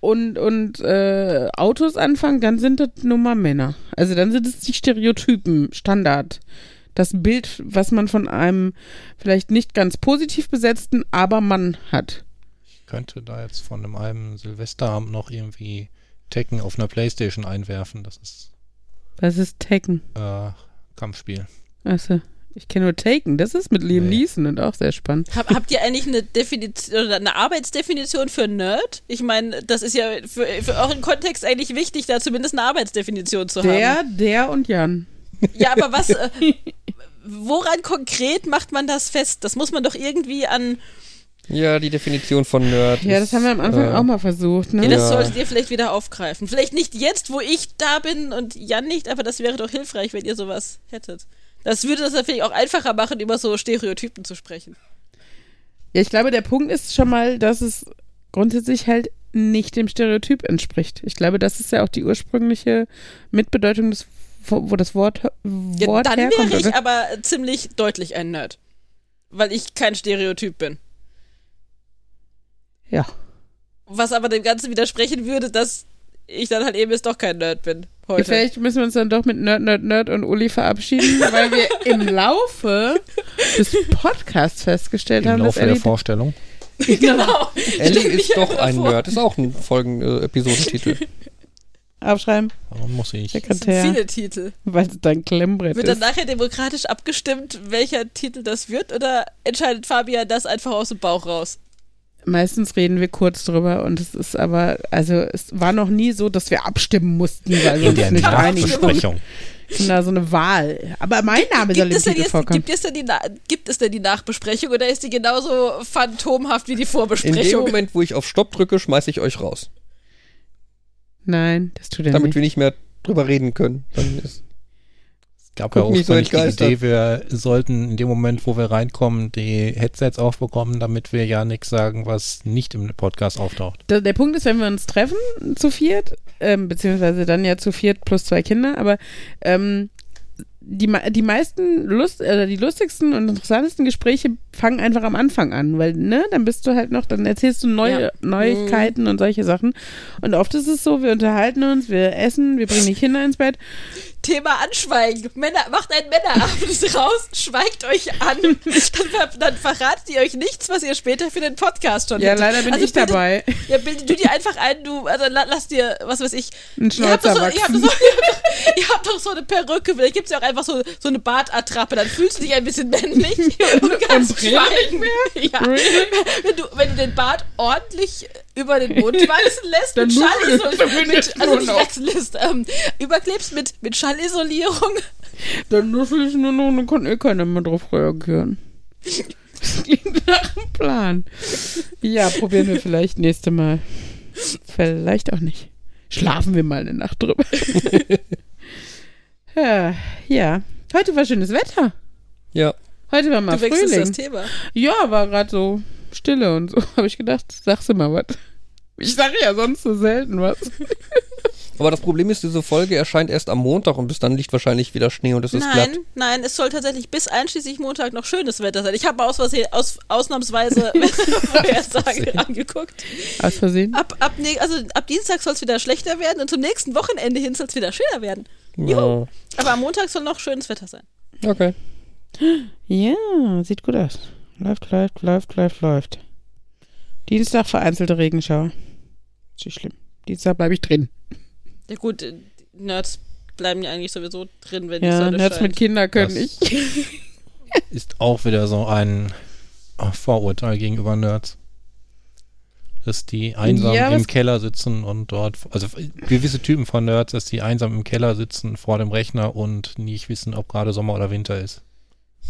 und, und äh, Autos anfangen, dann sind das nun mal Männer. Also dann sind es die Stereotypen, Standard. Das Bild, was man von einem vielleicht nicht ganz positiv besetzten, aber Mann hat. Ich könnte da jetzt von einem einem Silvesterabend noch irgendwie Tekken auf einer Playstation einwerfen. Das ist Was ist Taken? äh, Kampfspiel. Achso, ich kenne nur Taken. Das ist mit Liam Nee. Neeson und auch sehr spannend. Hab, habt ihr eigentlich eine Definition oder eine Arbeitsdefinition für Nerd? Ich meine, das ist ja für, für euren Kontext eigentlich wichtig, da zumindest eine Arbeitsdefinition zu Der, haben. der und Jan. Ja, aber was, äh, woran konkret macht man das fest? Das muss man doch irgendwie an, Ja, die Definition von Nerd. Ja, ist, das haben wir am Anfang äh, auch mal versucht, ne? ja, das Ja. solltet ihr vielleicht wieder aufgreifen. Vielleicht nicht jetzt, wo ich da bin und Jan nicht, aber das wäre doch hilfreich, wenn ihr sowas hättet. Das würde das natürlich auch einfacher machen, über so Stereotypen zu sprechen. Ja, ich glaube, der Punkt ist schon mal, dass es grundsätzlich halt nicht dem Stereotyp entspricht. Ich glaube, das ist ja auch die ursprüngliche Mitbedeutung des, wo wo das Wort, Ja, Wort dann herkommt. wäre ich oder? aber ziemlich deutlich ein Nerd. Weil ich kein Stereotyp bin. Ja. Was aber dem Ganzen widersprechen würde, dass ich dann halt eben jetzt doch kein Nerd bin. Ja, Heute. vielleicht müssen wir uns dann doch mit Nerd, Nerd, Nerd und Uli verabschieden, weil wir im Laufe des Podcasts festgestellt Im haben, Laufe dass der Ellie Vorstellung. genau. Ellie Stell mich ist doch ein vor. Nerd. Ist auch ein Folgen-Episodentitel. aufschreiben, Warum muss ich? Das sind Sekretär, viele Titel. weil es dein Klemmbrett Wird dann ist. nachher demokratisch abgestimmt, welcher Titel das wird? Oder entscheidet Fabian das einfach aus dem Bauch raus? Meistens reden wir kurz drüber und es ist aber, also es war noch nie so, dass wir abstimmen mussten, weil wir uns nicht einigen. Na, so eine Wahl. Aber mein Name soll Gibt im es, denn Titel jetzt, vorkommen. gibt, es denn die, Na- gibt es denn die Nachbesprechung oder ist die genauso phantomhaft wie die In dem Vorbesprechung? Moment, wo ich auf Stopp drücke, schmeiße ich euch raus. Nein, das tut er Damit nicht. wir nicht mehr drüber reden können. Dann ist, gab Guck ja so ursprünglich die. Idee, wir sollten in dem Moment, wo wir reinkommen, die Headsets aufbekommen, damit wir ja nichts sagen, was nicht im Podcast auftaucht. Der, der Punkt ist, wenn wir uns treffen, zu viert, ähm, beziehungsweise dann ja zu viert plus zwei Kinder, aber ähm, die, die meisten Lust, oder die lustigsten und interessantesten Gespräche fangen einfach am Anfang an, weil, ne, dann bist du halt noch, dann erzählst du neue Ja. Neuigkeiten und solche Sachen. Und oft ist es so, wir unterhalten uns, wir essen, wir bringen die Kinder ins Bett. Thema Anschweigen. Männer, macht einen Männerabend raus, schweigt euch an, dann, dann verratet ihr euch nichts, was ihr später für den Podcast schon Ja, hättet. leider bin Also ich bildet- dabei. Ja, bildet du dir einfach ein, du, also la, lass dir, was weiß ich, Ein ihr habt, so, ihr, habt so, ihr habt doch so eine Perücke, vielleicht gibt es ja auch einfach so, so eine Bartattrappe, dann fühlst du dich ein bisschen männlich und kannst Und schweigen. Ja. Wenn, du, wenn du den Bart ordentlich über den Mund wachsen lässt, mit Schallisolierung, mit, also nicht wachsen lässt, ähm, überklebst mit, mit Schallisolierung. Dann nuschel ich nur noch und dann kann eh keiner mehr drauf reagieren. Das klingt nach einem Plan. Ja, probieren wir vielleicht nächste Mal. Vielleicht auch nicht. Schlafen wir mal eine Nacht drüber. ja, ja. Heute war schönes Wetter. ja. Heute war mal Du Frühling. das Thema. Ja, war gerade so Stille und so. Habe ich gedacht, sagst du mal was. Ich sage ja sonst so selten was. Aber das Problem ist, diese Folge erscheint erst am Montag und bis dann liegt wahrscheinlich wieder Schnee und es ist glatt. Nein, nein, es soll tatsächlich bis einschließlich Montag noch schönes Wetter sein. Ich habe mal aus Versehen, aus, ausnahmsweise Vorhersage angeguckt. Aus Versehen. Ab, ab, also ab Dienstag soll es wieder schlechter werden und zum nächsten Wochenende hin soll es wieder schöner werden. Ja. Aber am Montag soll noch schönes Wetter sein. Okay. Ja, sieht gut aus. Läuft, läuft, läuft, läuft, läuft. Dienstag vereinzelte Regenschauer. Ist nicht schlimm. Dienstag bleibe ich drin. Ja gut, äh, Nerds bleiben ja eigentlich sowieso drin, wenn die Ja, Sonne Nerds scheint. mit Kindern können Das- ich. Ist auch wieder so ein oh, Vorurteil gegenüber Nerds. Dass die einsam Ja, im Keller sitzen und dort, also gewisse Typen von Nerds, dass die einsam im Keller sitzen vor dem Rechner und nicht wissen, ob gerade Sommer oder Winter ist.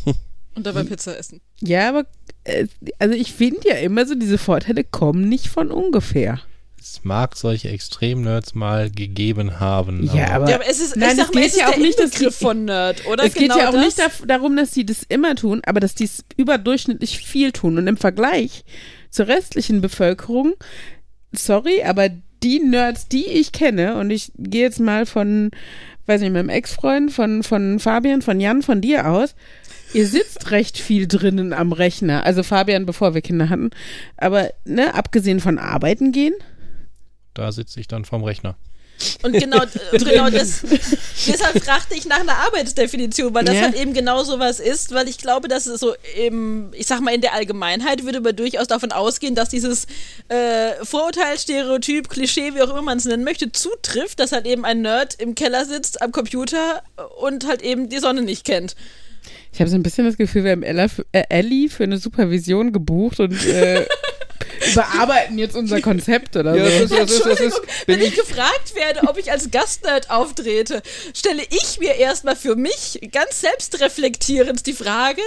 Und dabei Pizza essen. Ja, aber äh, also ich finde ja immer so, diese Vorteile kommen nicht von ungefähr. es mag solche Extrem-Nerds mal gegeben haben. Ja, aber, Ja, aber es ist, Nein, ich es sag mal, geht es ist ja auch der nicht, dass Inbegriff die- von Nerd, oder? es geht genau ja auch das? nicht darum, dass die das immer tun, aber dass die es überdurchschnittlich viel tun. Und im Vergleich zur restlichen Bevölkerung, sorry, aber die Nerds, die ich kenne, und ich gehe jetzt mal von, weiß nicht, meinem Ex-Freund, von, von Fabian, von Jan, von dir aus, ihr sitzt recht viel drinnen am Rechner. Also Fabian, bevor wir Kinder hatten. Aber, ne, abgesehen von arbeiten gehen, Da sitze ich dann vorm Rechner. Und genau, äh, genau das, deshalb fragte ich nach einer Arbeitsdefinition, weil das Ja. halt eben genau sowas ist, weil ich glaube, dass es so im, ich sag mal, in der Allgemeinheit würde man durchaus davon ausgehen, dass dieses äh, Vorurteil, Stereotyp, Klischee, wie auch immer man es nennen möchte, zutrifft, dass halt eben ein Nerd im Keller sitzt am Computer und halt eben die Sonne nicht kennt. Ich habe so ein bisschen das Gefühl, wir haben Ella, äh, Ellie für eine Supervision gebucht und äh, überarbeiten jetzt unser Konzept oder Ja, so. ist, ist, es ist, Entschuldigung, wenn ich gefragt werde, ob ich als Gastnerd auftrete, stelle ich mir erstmal für mich ganz selbstreflektierend die Frage,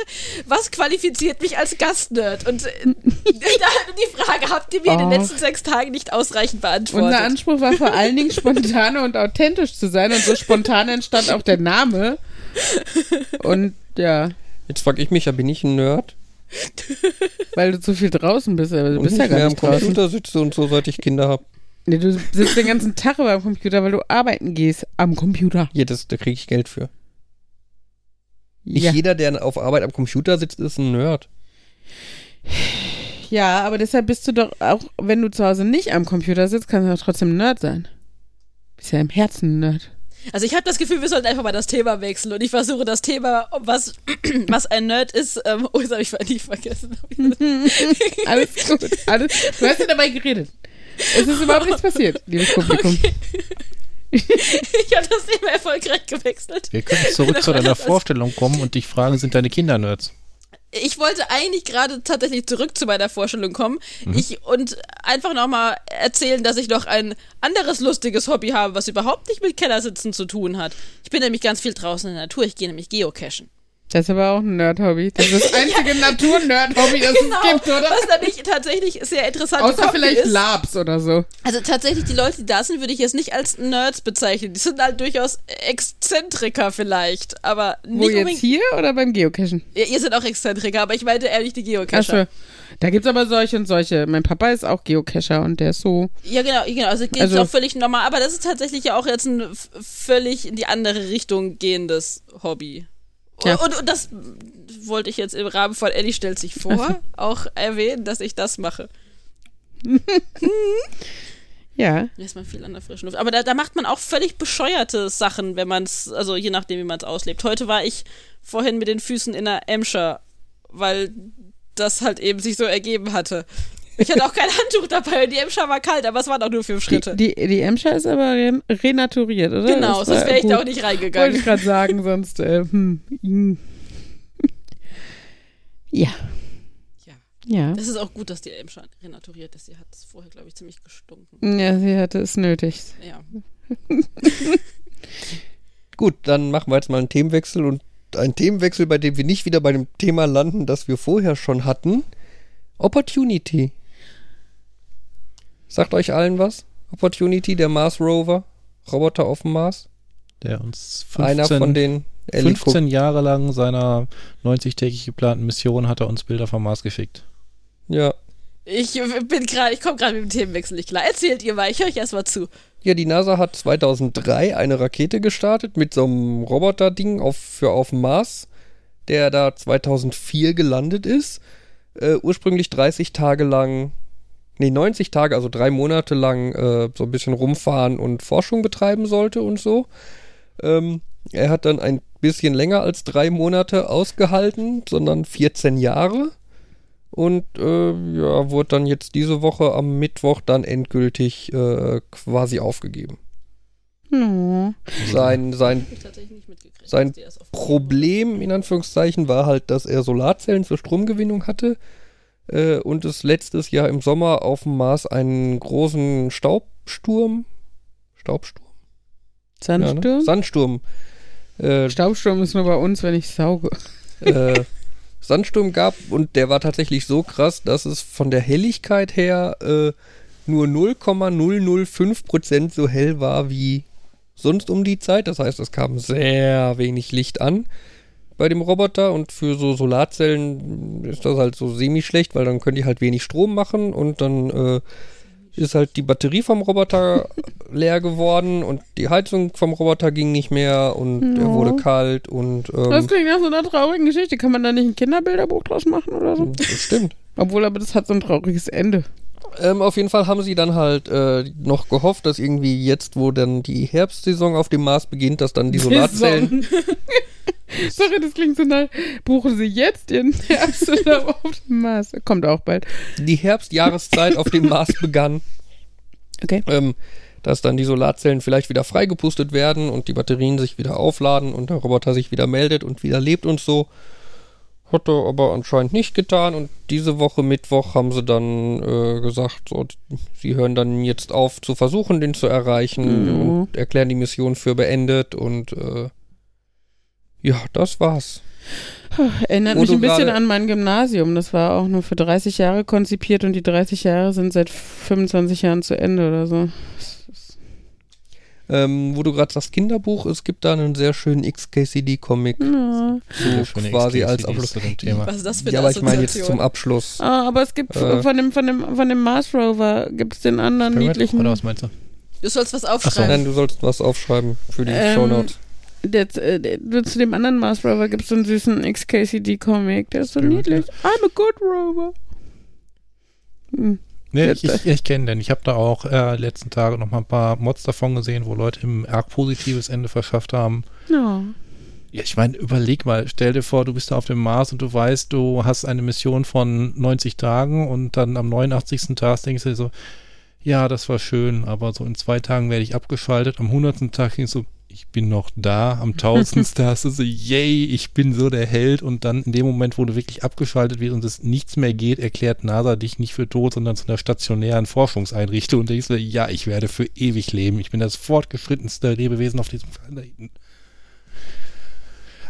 was qualifiziert mich als Gastnerd? Und äh, die Frage habt ihr mir in den Oh. letzten sechs Tagen nicht ausreichend beantwortet. Unser Anspruch war vor allen Dingen spontan und authentisch zu sein und so spontan entstand auch der Name. Und ja, Jetzt frage ich mich, ja, bin ich ein Nerd? weil du zu viel draußen bist, aber du Und bist ja gar am nicht draußen. Computer sitze und so, seit ich Kinder habe. Nee, du sitzt den ganzen Tag über am Computer, weil du arbeiten gehst am Computer. Ja, das, da kriege ich Geld für. Nicht Ja. jeder, der auf Arbeit am Computer sitzt, ist ein Nerd. ja, aber deshalb bist du doch auch, wenn du zu Hause nicht am Computer sitzt, kannst du doch trotzdem ein Nerd sein. Bist ja im Herzen ein Nerd. Also ich habe das Gefühl, wir sollten einfach mal das Thema wechseln und ich versuche das Thema, was, was ein Nerd ist, ähm, oh, das habe ich nicht vergessen. Alles gut. Alles, du hast ja dabei geredet. Es ist überhaupt nichts passiert, liebes Publikum. ich habe das Thema erfolgreich gewechselt. Wir können zurück zu deiner Vorstellung kommen und dich fragen, sind deine Kinder Nerds? Ich wollte eigentlich gerade tatsächlich zurück zu meiner Vorstellung kommen ich, und einfach nochmal erzählen, dass ich noch ein anderes lustiges Hobby habe, was überhaupt nicht mit Kellersitzen zu tun hat. Ich bin nämlich ganz viel draußen in der Natur. Ich gehe nämlich geocachen. Das ist aber auch ein Nerd-Hobby. Das ist das einzige Natur-Nerd-Hobby, das Genau, es gibt, oder? was nicht tatsächlich sehr interessant Außer vielleicht ist. Labs oder so. Also tatsächlich, die Leute, die da sind, würde ich jetzt nicht als Nerds bezeichnen. Die sind halt durchaus Exzentriker vielleicht, aber Wo nicht jetzt unbedingt. hier oder beim Geocachen? Ja, ihr seid auch Exzentriker, aber ich meinte ehrlich die Geocacher. Da gibt's aber solche und solche. Mein Papa ist auch Geocacher und der ist so. Ja, genau, genau. Also geht Also- auch völlig normal, aber das ist tatsächlich ja auch jetzt ein völlig in die andere Richtung gehendes Hobby. Ja. Und, und das wollte ich jetzt im Rahmen von Ellie stellt sich vor auch erwähnen, dass ich das mache. Ja. Ist man viel an der frischen Luft. Aber da, da macht man auch völlig bescheuerte Sachen, wenn man es, also je nachdem, wie man es auslebt. Heute war ich vorhin mit den Füßen in der Emscher, weil das halt eben sich so ergeben hatte. Ich hatte auch kein Handtuch dabei und die Emscher war kalt, aber es waren auch nur fünf Die, Schritte. die, die Emscher ist aber re renaturiert, oder? genau, Das sonst wäre ich gut. da auch nicht Wollte reingegangen. ich gerade sagen, sonst. Äh, hm, hm. Ja. Ja. Ja. Das ist auch gut, dass die Emscher renaturiert ist. Sie hat es vorher, glaube ich, ziemlich gestunken. Ja, sie hatte es nötig. Ja. Gut, dann machen wir jetzt mal einen Themenwechsel und einen Themenwechsel, bei dem wir nicht wieder bei dem Thema landen, das wir vorher schon hatten. Opportunity. Sagt euch allen was? Opportunity, der Mars Rover, Roboter auf dem Mars. Der uns 15, Einer von den Ellie 15 Jahre lang seiner 90-tägig geplanten Mission hat er uns Bilder vom Mars geschickt. Ja. Ich bin gerade, ich komme gerade mit dem Themenwechsel nicht klar. Erzählt ihr mal, ich höre euch erstmal zu. Ja, die NASA hat 2003 eine Rakete gestartet mit so einem Roboter-Ding auf, für auf dem Mars, der da 2004 gelandet ist. Äh, ursprünglich 30 Tage lang, nee, 90 Tage, also drei Monate lang äh, so ein bisschen rumfahren und Forschung betreiben sollte und so. Ähm, er hat dann ein bisschen länger als drei Monate ausgehalten, sondern 14 Jahre. Und äh, ja, wurde dann jetzt diese Woche am Mittwoch dann endgültig äh, quasi aufgegeben. Oh. Sein, sein. Sein Problem, in Anführungszeichen, war halt, dass er Solarzellen zur Stromgewinnung hatte äh, und es letztes Jahr im Sommer auf dem Mars einen großen Staubsturm, Staubsturm? Ja, ne? Sandsturm? Sandsturm. Äh, Staubsturm ist nur bei uns, wenn ich sauge. äh, Sandsturm gab und der war tatsächlich so krass, dass es von der Helligkeit her äh, nur 0,005% so hell war wie sonst um die Zeit. Das heißt, es kam sehr wenig Licht an bei dem Roboter und für so Solarzellen ist das halt so semi-schlecht, weil dann können die halt wenig Strom machen und dann äh, ist halt die Batterie vom Roboter leer geworden und die Heizung vom Roboter ging nicht mehr und er Ja. wurde kalt und Das ähm, klingt nach so einer traurigen Geschichte. Kann man da nicht ein Kinderbilderbuch draus machen oder so? das stimmt. Obwohl, aber das hat so ein trauriges Ende. Ähm, auf jeden Fall haben sie dann halt äh, noch gehofft, dass irgendwie jetzt, wo dann die Herbstsaison auf dem Mars beginnt, dass dann die Solarzellen. Sorry, das klingt so nach. Buchen Sie jetzt Ihren Herbsturlaub auf dem Mars. Kommt auch bald. die Herbstjahreszeit auf dem Mars begann, Okay. ähm, dass dann die Solarzellen vielleicht wieder freigepustet werden und die Batterien sich wieder aufladen und der Roboter sich wieder meldet und wieder lebt und so. Hat er aber anscheinend nicht getan und diese Woche Mittwoch haben sie dann äh, gesagt, so, sie hören dann jetzt auf zu versuchen, den zu erreichen Mhm. und erklären die Mission für beendet und äh, ja, das war's. Erinnert Wo mich ein bisschen an mein Gymnasium. Das war auch nur für 30 Jahre konzipiert und die 30 Jahre sind seit 25 Jahren zu Ende oder so. Ähm, wo du gerade sagst Kinderbuch, es gibt da einen sehr schönen XKCD-Comic Ja. So quasi als Abschluss. zu dem Thema. Was ist das für eine Ja, aber ich meine jetzt zum Abschluss. Ah, aber es gibt Äh. von dem von dem von dem Mars Rover gibt es den anderen niedlichen. Oder was meinst du? Du sollst was so. aufschreiben. Nein, du sollst was aufschreiben für die Ähm, Shownotes. Der, äh, der, zu dem anderen Mars Rover gibt es so einen süßen XKCD-Comic. Der ist so niedlich. I'm a good rover. Hm. Nee, ich, ich, ich kenne den. Ich habe da auch äh, letzten Tage noch mal ein paar Mods davon gesehen, wo Leute im arg positives Ende verschafft haben. Ja. Ja, ich meine, überleg mal, stell dir vor, du bist da auf dem Mars und du weißt, du hast eine Mission von 90 Tagen und dann am 89. Tag denkst du dir so, ja, das war schön, aber so in zwei Tagen werde ich abgeschaltet. Am 100. Tag denkst du, ich bin noch da. Am 1000. Tag hast du so, yay, ich bin so der Held. Und dann in dem Moment, wo du wirklich abgeschaltet wirst und es nichts mehr geht, erklärt NASA dich nicht für tot, sondern zu einer stationären Forschungseinrichtung. Und denkst du, ja, ich werde für ewig leben. Ich bin das fortgeschrittenste Lebewesen auf diesem Planeten.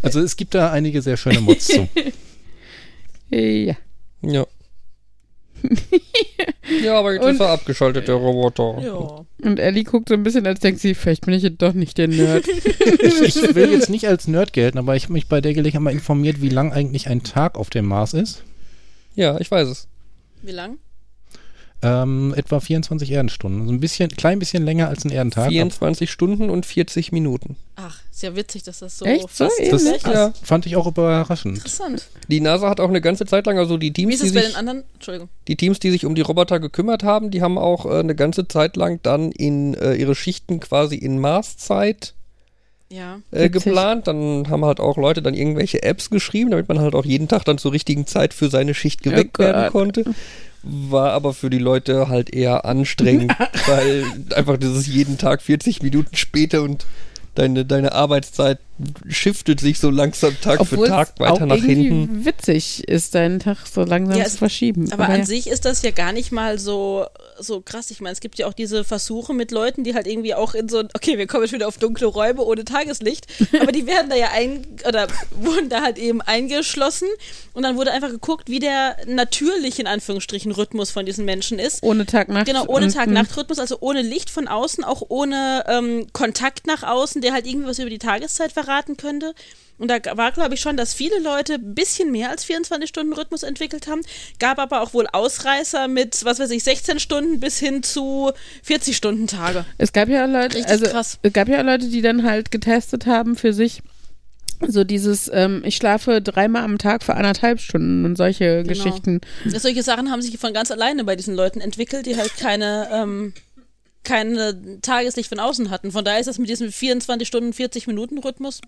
Also es gibt da einige sehr schöne Mods zu. Ja. Ja. ja, aber jetzt Und- ist er abgeschaltet, der Roboter. Ja. Und Ellie guckt so ein bisschen, als denkt sie, vielleicht bin ich jetzt doch nicht der Nerd. Ich, ich will jetzt nicht als Nerd gelten, aber ich habe mich bei der Gelegenheit mal informiert, wie lang eigentlich ein Tag auf dem Mars ist. Ja, ich weiß es. Wie lang? Ähm, etwa 24 Erdenstunden. Also ein bisschen, klein bisschen länger als ein Erdentag. 24 Stunden und 40 Minuten. Ach, ist ja witzig, dass das so Echt? So Das gleich Ja. ist. fand ich auch überraschend. Interessant. Die NASA hat auch eine ganze Zeit lang, also die Wie Teams, ist die es bei sich, den anderen? Entschuldigung. die Teams, die sich um die Roboter gekümmert haben, die haben auch äh, eine ganze Zeit lang dann in äh, ihre Schichten quasi in Marszeit Ja. äh, geplant. Dann haben halt auch Leute dann irgendwelche Apps geschrieben, damit man halt auch jeden Tag dann zur richtigen Zeit für seine Schicht geweckt Oh werden konnte. War aber für die Leute halt eher anstrengend, weil einfach dieses jeden Tag 40 Minuten später und deine, deine Arbeitszeit shiftet sich so langsam Tag Obwohl für Tag weiter auch nach irgendwie hinten. witzig ist, deinen Tag so langsam Ja, zu es- verschieben. Aber, an ja. sich ist das ja gar nicht mal so, so krass. Ich meine, es gibt ja auch diese Versuche mit Leuten, die halt irgendwie auch in so, okay, wir kommen jetzt wieder auf dunkle Räume ohne Tageslicht, aber die werden da ja ein, oder wurden da halt eben eingeschlossen und dann wurde einfach geguckt, wie der natürliche, in Anführungsstrichen, Rhythmus von diesen Menschen ist. Ohne Tag-Nacht. Genau, ohne und- Tag-Nacht-Rhythmus, also ohne Licht von außen, auch ohne ähm, Kontakt nach außen, der halt irgendwie was über die Tageszeit verraten könnte. Und da war, glaube ich, schon, dass viele Leute ein bisschen mehr als 24-Stunden-Rhythmus entwickelt haben. Gab aber auch wohl Ausreißer mit, was weiß ich, 16 Stunden bis hin zu 40-Stunden-Tage. Es gab ja Leute, Richtig also krass. es gab ja Leute, die dann halt getestet haben für sich. So dieses, ähm, ich schlafe dreimal am Tag für anderthalb Stunden und solche Genau. Geschichten. Solche Sachen haben sich von ganz alleine bei diesen Leuten entwickelt, die halt keine, ähm, keine Tageslicht von außen hatten. Von daher ist das mit diesem 24 Stunden, 40 Minuten Rhythmus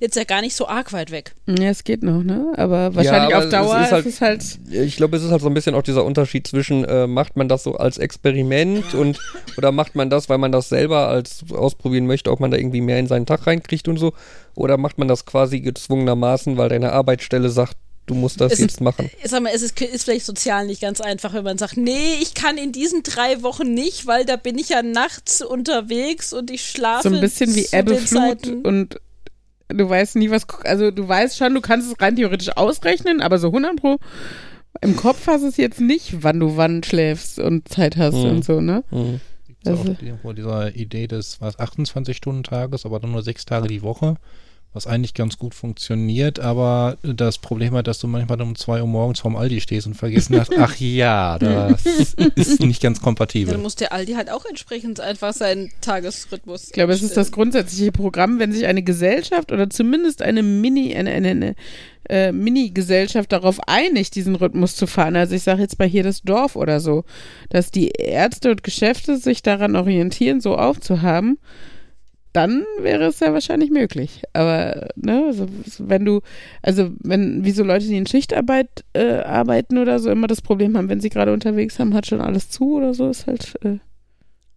jetzt ja gar nicht so arg weit weg. Ja, es geht noch, ne? Aber wahrscheinlich aber auf Dauer es ist halt- ist es halt. Ich glaube, es ist halt so ein bisschen auch dieser Unterschied zwischen, äh, macht man das so als Experiment und oder macht man das, weil man das selber als ausprobieren möchte, ob man da irgendwie mehr in seinen Tag reinkriegt und so, oder macht man das quasi gezwungenermaßen, weil deine Arbeitsstelle sagt, du musst das Es- jetzt machen. Ich sag mal, es ist, ist vielleicht sozial nicht ganz einfach, wenn man sagt, nee, ich kann in diesen drei Wochen nicht, weil da bin ich ja nachts unterwegs und ich schlafe So ein bisschen wie Ebbe, Flut und du weißt nie, was. Also, du weißt schon, du kannst es rein theoretisch ausrechnen, aber so 100 Pro Im Kopf hast du es jetzt nicht, wann du wann schläfst und Zeit hast Mhm. und so, ne? Mhm. Gibt's auch Also- die, dieser Idee des was 28-Stunden-Tages, aber dann nur sechs Tage die Woche, was eigentlich ganz gut funktioniert, aber das Problem hat, dass du manchmal dann um zwei Uhr morgens vorm Aldi stehst und vergessen hast, ach ja, das ist nicht ganz kompatibel. dann muss der Aldi halt auch entsprechend einfach seinen Tagesrhythmus. Ich glaube, es ist das grundsätzliche Programm, wenn sich eine Gesellschaft oder zumindest eine Mini, eine, eine, eine äh, Mini-Gesellschaft darauf einigt, diesen Rhythmus zu fahren. Also ich sage jetzt mal hier das Dorf oder so, dass die Ärzte und Geschäfte sich daran orientieren, so aufzuhaben, dann wäre es ja wahrscheinlich möglich. Aber ne, also wenn du, also wenn wie so Leute, die in Schichtarbeit äh, arbeiten oder so, immer das Problem haben, wenn sie gerade unterwegs haben, hat schon alles zu oder so, ist halt äh,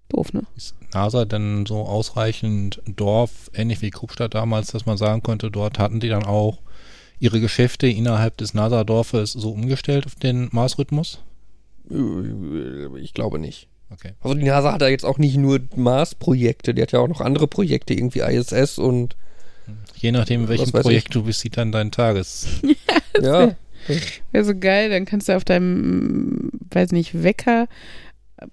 doof, ne? Ist NASA denn so ausreichend Dorf, ähnlich wie Kruppstadt damals, dass man sagen konnte, dort hatten die dann auch ihre Geschäfte innerhalb des NASA-Dorfes so umgestellt auf den Mars-Rhythmus? Äh, Ich glaube nicht. Okay. Also die NASA hat da jetzt auch nicht nur Mars-Projekte, die hat ja auch noch andere Projekte, irgendwie ISS und Je nachdem, welchem weiß Projekt du bist, sieht dann dein Tages. ja. Wäre so geil, dann kannst du auf deinem, weiß nicht, Wecker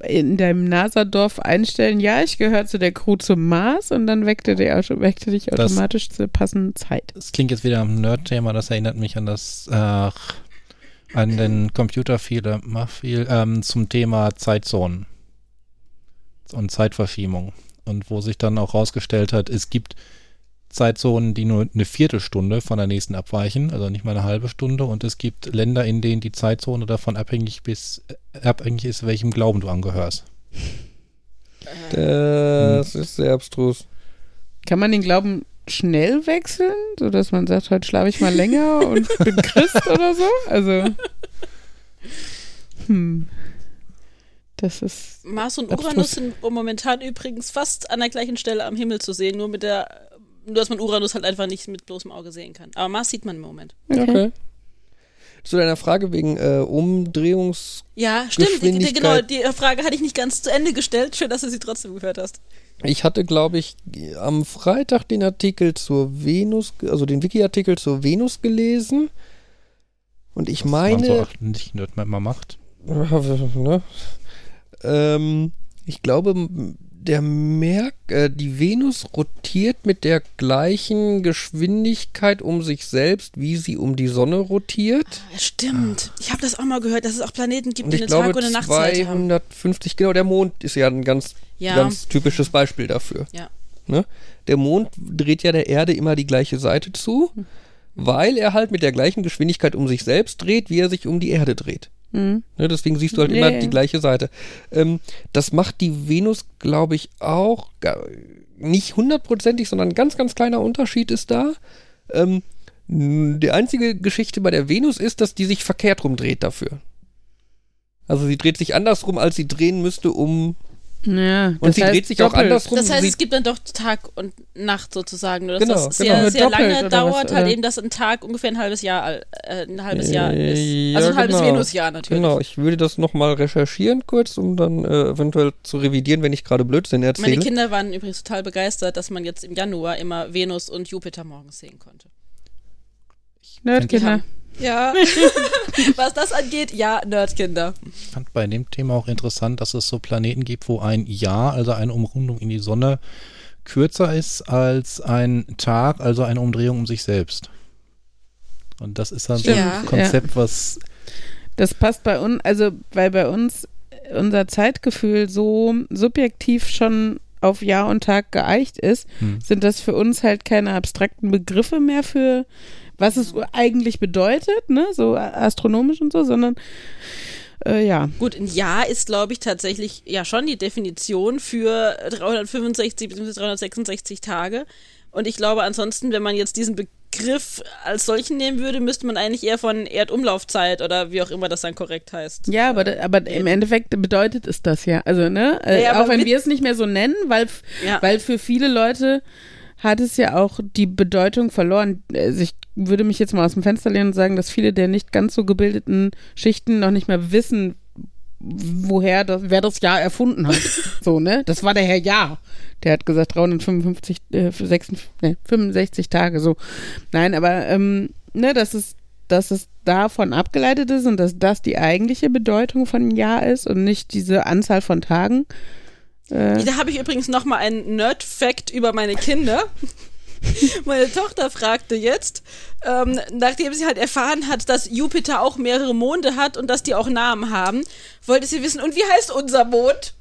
in deinem NASA-Dorf einstellen, ja, ich gehöre zu der Crew zum Mars und dann weckte, der, weckte dich Das- automatisch zur passenden Zeit. Das klingt jetzt wieder am Nerd-Thema, das erinnert mich an das, äh, an den Computerfehler, Machfehl, ähm, zum Thema Zeitzonen und Zeitverschiebung. Und wo sich dann auch rausgestellt hat, es gibt Zeitzonen, die nur eine Viertelstunde von der nächsten abweichen, also nicht mal eine halbe Stunde. Und es gibt Länder, in denen die Zeitzone davon abhängig, bis, äh, abhängig ist, welchem Glauben du angehörst. Das ist sehr abstrus. Kann man den Glauben schnell wechseln, sodass man sagt, heute schlafe ich mal länger und bin Christ oder so? Also, hm. Das ist, Mars und Abstrus. Uranus sind momentan übrigens fast an der gleichen Stelle am Himmel zu sehen, nur mit der, nur dass man Uranus halt einfach nicht mit bloßem Auge sehen kann. Aber Mars sieht man im Moment. okay. Zu deiner Frage wegen äh, Umdrehungs... Ja, stimmt. Die, die, genau, die Frage hatte ich nicht ganz zu Ende gestellt. Schön, dass du sie trotzdem gehört hast. Ich hatte, glaube ich, am Freitag den Artikel zur Venus, also den Wiki-Artikel zur Venus gelesen. Und ich Was man so meine... auch nicht mal macht. ne? Ähm, ich glaube, der Merk, äh, die Venus rotiert mit der gleichen Geschwindigkeit um sich selbst, wie sie um die Sonne rotiert. Ja, Stimmt. Ich habe das auch mal gehört, dass es auch Planeten gibt, die eine glaube, Tag- und eine Nachtzeit haben. 250, genau, der Mond ist ja ein ganz, Ja. ganz typisches Beispiel dafür. Ja. Ne? Der Mond dreht ja der Erde immer die gleiche Seite zu, Hm. weil er halt mit der gleichen Geschwindigkeit um sich selbst dreht, wie er sich um die Erde dreht. Hm. Ne, deswegen siehst du halt Ja, immer die gleiche Seite. Ähm, das macht die Venus, glaube ich, auch nicht hundertprozentig, sondern ein ganz, ganz kleiner Unterschied ist da. Ähm, die einzige Geschichte bei der Venus ist, dass die sich verkehrt rumdreht dafür. Also sie dreht sich andersrum, als sie drehen müsste, um. Ja, Und das sie heißt dreht sich auch doppelt. andersrum. Das heißt, es gibt dann doch Tag und Nacht sozusagen. Nur dass Genau, das genau. sehr, Nur sehr doppelt lange oder dauert, was, halt oder? eben, dass ein Tag ungefähr ein halbes Jahr, äh, ein halbes Äh, Jahr ist. ja, Also ein halbes genau. Venusjahr natürlich. genau, ich würde das nochmal recherchieren kurz, um dann äh, eventuell zu revidieren, wenn ich gerade Blödsinn Meine erzähle. Kinder waren übrigens total begeistert, dass man jetzt im Januar immer Venus und Jupiter morgens sehen konnte. Nerdkinder. Ja. Was das angeht, ja, Nerdkinder. Ich fand bei dem Thema auch interessant, dass es so Planeten gibt, wo ein Jahr, also eine Umrundung in die Sonne, kürzer ist als ein Tag, also eine Umdrehung um sich selbst. Und das ist dann so Ja. ein Konzept, was Das passt bei uns, also weil bei uns unser Zeitgefühl so subjektiv schon auf Jahr und Tag geeicht ist, Hm. sind das für uns halt keine abstrakten Begriffe mehr für was es eigentlich bedeutet, ne, so astronomisch und so, sondern äh, ja. Gut, ein Jahr ist, glaube ich, tatsächlich ja schon die Definition für 365 bzw. 366 Tage. Und ich glaube, ansonsten, wenn man jetzt diesen Begriff als solchen nehmen würde, müsste man eigentlich eher von Erdumlaufzeit oder wie auch immer das dann korrekt heißt. Ja, aber, da- aber im Endeffekt bedeutet es das ja. Also, ne? Äh, Ja, auch wenn wir es nicht mehr so nennen, weil, Ja. weil für viele Leute hat es ja auch die Bedeutung verloren. Also ich würde mich jetzt mal aus dem Fenster lehnen und sagen, dass viele der nicht ganz so gebildeten Schichten noch nicht mehr wissen, woher das, wer das Jahr erfunden hat. so, ne? Das war der Herr Jahr. Der hat gesagt 355, äh, 66, nee, 65 Tage, so. Nein, aber, ähm, ne, das ist dass es davon abgeleitet ist und dass das die eigentliche Bedeutung von Jahr ist und nicht diese Anzahl von Tagen. Äh, Da habe ich übrigens noch mal einen Nerd-Fact über meine Kinder. Meine Tochter fragte jetzt, ähm, nachdem sie halt erfahren hat, dass Jupiter auch mehrere Monde hat und dass die auch Namen haben, wollte sie wissen, und wie heißt unser Mond?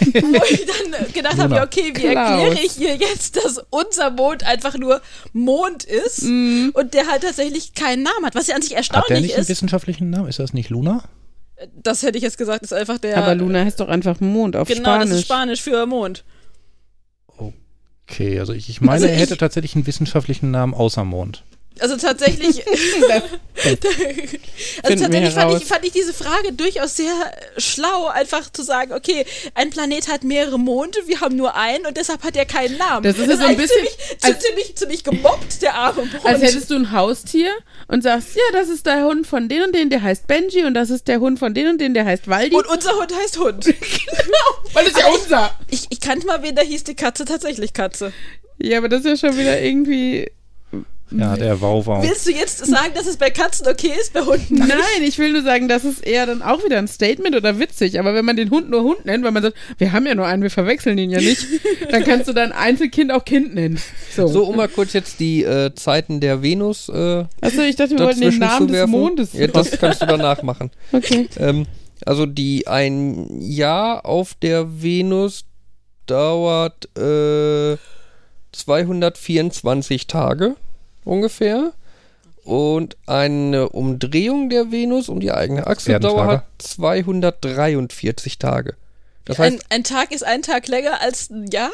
Wo ich dann gedacht habe, ja, okay, wie erkläre ich ihr jetzt, dass unser Mond einfach nur Mond ist und der halt tatsächlich keinen Namen hat, was ja an sich Hat der erstaunlich nicht einen ist. wissenschaftlichen Namen? Ist das nicht Luna? Das hätte ich jetzt gesagt, ist einfach der. aber Luna heißt doch einfach Mond auf Genau, Spanisch. das ist Spanisch für Mond. Okay, also ich, ich meine, Also er ich- hätte tatsächlich einen wissenschaftlichen Namen außer Mond. Also tatsächlich, also tatsächlich fand ich, fand ich diese Frage durchaus sehr äh, schlau, einfach zu sagen, okay, ein Planet hat mehrere Monde, wir haben nur einen und deshalb hat er keinen Namen. Das ist ja so ein bisschen, ziemlich, als- ziemlich, ziemlich gemobbt, der arme Mond. Als hättest du ein Haustier und sagst, ja, das ist der Hund von den und den, der heißt Benji und das ist der Hund von den und den, der heißt Waldi. und unser Hund heißt Hund. weil das ist ja unser. Ich, ich kannte mal wen, da hieß die Katze tatsächlich Katze. Ja, aber das ist ja schon wieder irgendwie. Ja, der Wauwau. Willst du jetzt sagen, dass es bei Katzen okay ist, bei Hunden nicht? Nein, ich will nur sagen, das ist eher dann auch wieder ein Statement oder witzig. Aber wenn man den Hund nur Hund nennt, weil man sagt, wir haben ja nur einen, wir verwechseln ihn ja nicht, dann kannst du dein Einzelkind auch Kind nennen. So. So, um mal kurz jetzt die äh, Zeiten der Venus äh, Achso, ich dachte, wir wollten den Namen des. Mondes. Ja, das kannst du danach machen. okay. Ähm, also die ein Jahr auf der Venus dauert äh, 224 Tage ungefähr. Und eine Umdrehung der Venus um die eigene Achse Erdentage. dauert 243 Tage. Das heißt, Ein, ein Tag ist ein Tag länger als ein Jahr?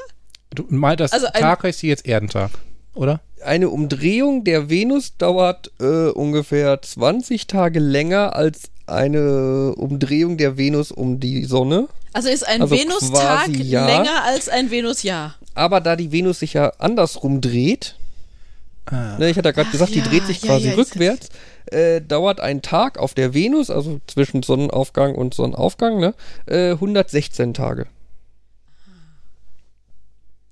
Du mal das Also ein- Tag heißt hier jetzt Erdentag, oder? eine Umdrehung der Venus dauert äh, ungefähr 20 Tage länger als eine Umdrehung der Venus um die Sonne. Also ist ein Also Venustag länger als ein Venusjahr. Aber da die Venus sich ja andersrum dreht, Ah. ne, ich hatte ja gerade gesagt, die ja, dreht sich quasi ja, rückwärts, äh, dauert ein Tag auf der Venus, also zwischen Sonnenaufgang und Sonnenaufgang, ne, äh, 116 Tage.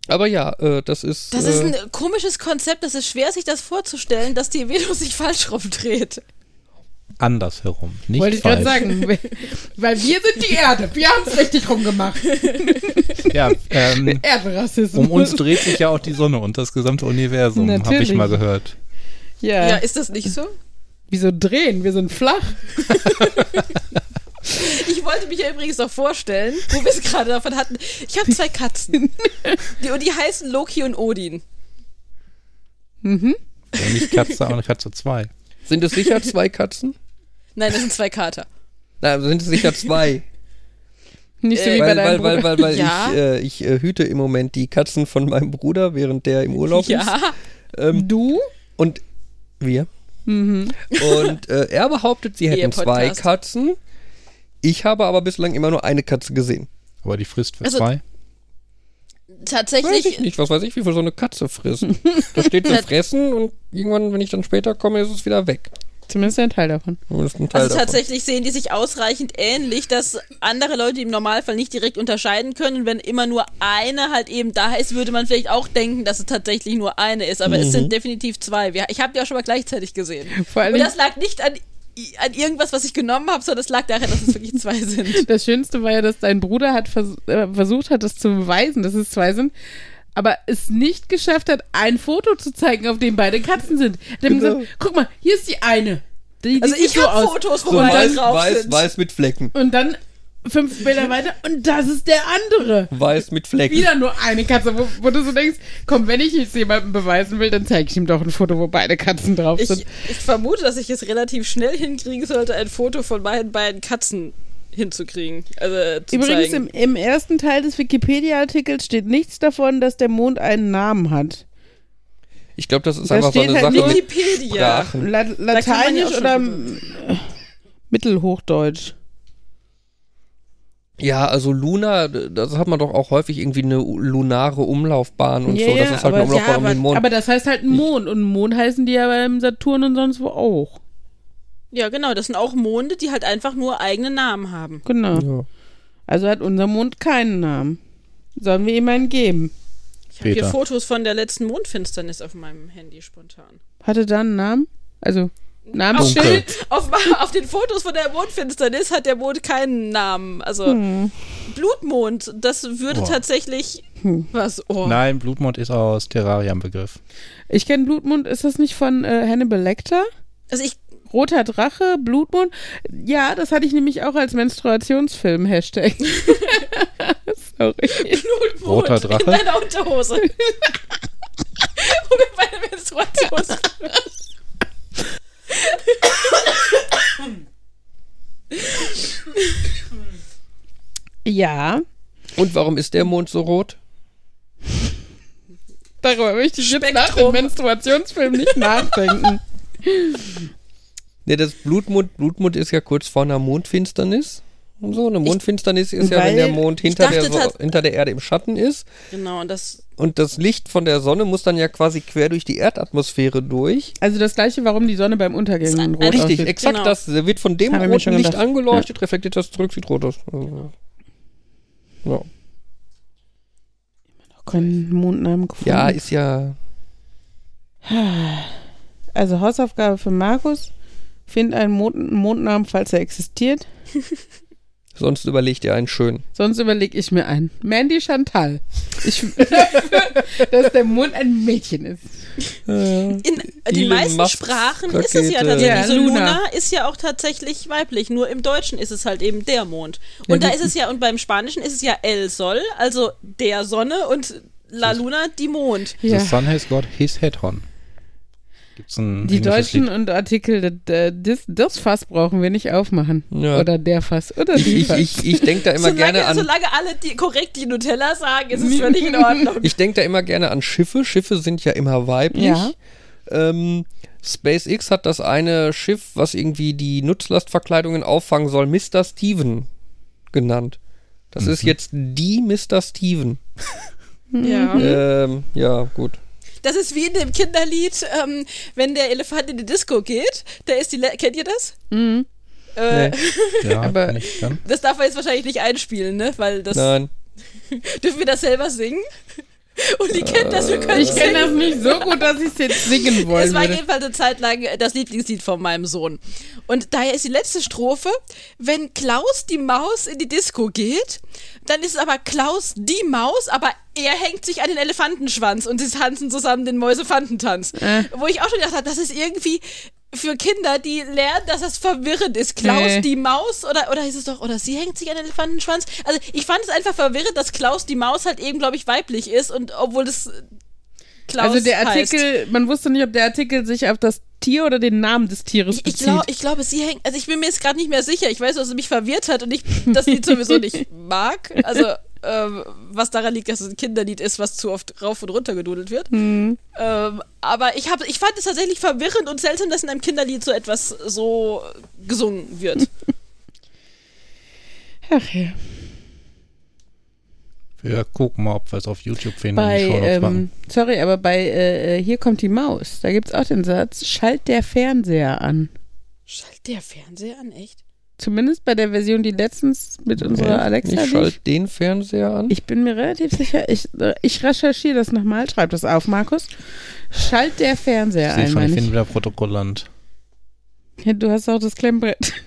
Aber ja, äh, das ist. Das äh, ist ein komisches Konzept, das ist schwer, sich das vorzustellen, dass die Venus sich falsch rumdreht. Andersherum. Nicht Wollte ich gerade sagen. Weil wir sind die Erde. Wir haben es richtig rumgemacht. Ja, ähm, Erderassismus. um uns dreht sich ja auch die Sonne und das gesamte Universum, habe ich mal gehört. Ja. Ja, ist das nicht so? Wieso drehen? Wir sind flach. Ich wollte mich ja übrigens noch vorstellen, wo wir es gerade davon hatten. Ich habe zwei Katzen. Die, und die heißen Loki und Odin. Mhm. Ja, nicht Katze, aber eine Katze 2. Sind es sicher zwei Katzen? Nein, das sind zwei Kater. Nein, sind es sicher zwei. Nicht so Äh, wie bei weil, deinem weil, weil, Bruder. weil, weil Ja. ich, äh, ich äh, hüte im Moment die Katzen von meinem Bruder, während der im Urlaub ist. Ja. Ähm, Du? und wir. Mhm. Und äh, er behauptet, sie hätten zwei. Katzen. Ich habe aber bislang immer nur eine Katze gesehen. Aber die frisst für Also- zwei. Weiß ich Tatsächlich, nicht, was weiß ich, wie viel so eine Katze frisst. Da steht so fressen und irgendwann, wenn ich dann später komme, ist es wieder weg. Zumindest ein Teil davon. Ein Teil also davon. tatsächlich sehen die sich ausreichend ähnlich, dass andere Leute im Normalfall nicht direkt unterscheiden können. Und wenn immer nur eine halt eben da ist, würde man vielleicht auch denken, dass es tatsächlich nur eine ist. Aber es sind definitiv zwei. Ich habe die auch schon mal gleichzeitig gesehen. Vor allem, Und das lag nicht an, an irgendwas, was ich genommen habe, sondern es lag daran, dass es wirklich zwei sind. das Schönste war ja, dass dein Bruder hat vers äh, versucht hat, das zu beweisen, dass es zwei sind, aber es nicht geschafft hat, ein Foto zu zeigen, auf dem beide Katzen sind. Er hat ihm Genau. gesagt, guck mal, hier ist die eine. Die, die Also ich so habe. Fotos, wo so beide weiß, drauf weiß, sind. weiß mit Flecken. Und dann fünf Bilder weiter und das ist der andere. Weiß mit Flecken. Wieder nur eine Katze, wo, wo du so denkst, komm, wenn ich jetzt jemandem beweisen will, dann zeige ich ihm doch ein Foto, wo beide Katzen drauf sind. Ich, ich vermute, dass ich es relativ schnell hinkriegen sollte, ein Foto von meinen beiden Katzen hinzukriegen. Also zu Übrigens, im, im ersten Teil des Wikipedia-Artikels steht nichts davon, dass der Mond einen Namen hat. Ich glaube, das ist Da einfach so steht eine halt Sache Wikipedia. La ja Lateinisch oder äh, Mittelhochdeutsch? Ja, also Luna, das hat man doch auch häufig irgendwie eine lunare Umlaufbahn und Ja, so. Das ist halt aber- eine Umlaufbahn ja, um den Mond. Aber das heißt halt ein Mond und Mond heißen die ja beim Saturn und sonst wo auch. Ja, genau. Das sind auch Monde, die halt einfach nur eigene Namen haben. Genau. ja. Also hat unser Mond keinen Namen. Sollen wir ihm einen geben? Ich habe hier. Fotos von der letzten Mondfinsternis auf meinem Handy spontan. Hatte da einen Namen? Also, Namensschild. Auf, auf den Fotos von der Mondfinsternis hat der Mond keinen Namen. Also Hm. Blutmond, das würde Oh. tatsächlich Hm. was. Oh. Nein, Blutmond ist aus Terraria ein Begriff. Ich kenne Blutmond, ist das nicht von äh, Hannibal Lecter? Also ich Roter Drache, Blutmond. Ja, das hatte ich nämlich auch als Menstruationsfilm, Hashtag. Sorry. Blutmond Roter Drache? in deiner Unterhose. Wir bei der Menstruation Ja, Und warum ist der Mond so rot? darüber möchte ich jetzt nach dem. Menstruationsfilm nicht nachdenken. Ne, das Blutmond, Blutmond ist ja kurz vor einer Mondfinsternis. Und so, eine Mondfinsternis ist ja, wenn der Mond hinter der, so hinter der Erde im Schatten ist. Genau, und das. Und das Licht von der Sonne muss dann ja quasi quer durch die Erdatmosphäre durch. Also das gleiche, warum die Sonne beim Untergehen Das ist rot Richtig, aussieht. exakt Genau. das. Wird von dem Haben roten schon Licht gedacht. angeleuchtet, reflektiert das zurück, sieht rot aus. Also, ja. Keinen Mondnamen gefunden. ja, ist ja. Also Hausaufgabe für Markus. Find einen Mond Mondnamen, falls er existiert. Sonst überlegt ihr einen schönen. Sonst überlege ich mir einen. Mandy Chantal. Ich dass der Mond ein Mädchen ist. In den meisten Musks Sprachen ist es ja Rakete. tatsächlich Ja, so. Luna. Luna ist ja auch tatsächlich weiblich. Nur im Deutschen ist es halt eben der Mond. Und Ja, da ist es ja, und beim Spanischen ist es ja El Sol, also der Sonne und La Luna, die Mond. Ja. The sun has got his head on. Gibt's ein Die Deutschen Lied? und Artikel, das, das, das Fass brauchen wir nicht aufmachen. Ja. Oder der Fass. Oder Ich, die ich, Fass. ich, ich denke da immer solange, gerne an. solange alle die, korrekt die Nutella sagen, ist es völlig in Ordnung. Ich denke da immer gerne an Schiffe. Schiffe sind ja immer weiblich. Ja. Ähm, SpaceX hat das eine Schiff, was irgendwie die Nutzlastverkleidungen auffangen soll, Mr. Steven genannt. Das ist jetzt die Mr. Steven. Ja. Ähm, ja, gut. Das ist wie in dem Kinderlied, ähm, wenn der Elefant in die Disco geht, da ist die, Le kennt ihr das? Mhm. Äh, Nee. Ja, Aber- nicht. Das darf man jetzt wahrscheinlich nicht einspielen, ne? Weil das, Nein. dürfen wir das selber singen? Und die kennt das, wir können Ich kenne das nicht so gut, dass ich es jetzt singen wollen Es war jedenfalls eine Zeit lang das Lieblingslied von meinem Sohn. Und daher ist die letzte Strophe, wenn Klaus die Maus in die Disco geht, dann ist es aber Klaus die Maus, aber er hängt sich an den Elefantenschwanz und sie tanzen zusammen den Mäusefantentanz. Äh. Wo ich auch schon gedacht habe, das ist irgendwie für Kinder, die lernen, dass das verwirrend ist. Klaus Nee. die Maus oder, oder hieß es doch, oder sie hängt sich an den Elefantenschwanz. Also ich fand es einfach verwirrend, dass Klaus die Maus halt eben, glaube ich, weiblich ist und obwohl das Klaus also der heißt. Artikel, man wusste nicht, ob der Artikel sich auf das Tier oder den Namen des Tieres Ich, ich, bezieht. glaub, ich glaube, sie hängt. Also ich bin mir jetzt gerade nicht mehr sicher. Ich weiß, dass es mich verwirrt hat und ich das Lied sowieso nicht mag. Also ähm, was daran liegt, dass es ein Kinderlied ist, was zu oft rauf und runter gedudelt wird. Mhm. Ähm, aber ich, hab, ich fand es tatsächlich verwirrend und seltsam, dass in einem Kinderlied so etwas so gesungen wird. Ach ja. Wir gucken mal, ob wir es auf YouTube finden. Bei, ähm, sorry, aber bei äh, äh, Hier kommt die Maus, da gibt es auch den Satz, schalt der Fernseher an. Schalt der Fernseher an, echt? Zumindest bei der Version, die letztens mit unserer Alexa Ich schalte den Fernseher an. Ich bin mir relativ sicher, ich, ich recherchiere das nochmal, schreib das auf, Markus. Schalt der Fernseher Ich ein, schon, ich bin ich. wieder Protokollant. Ja, du hast auch das Klemmbrett.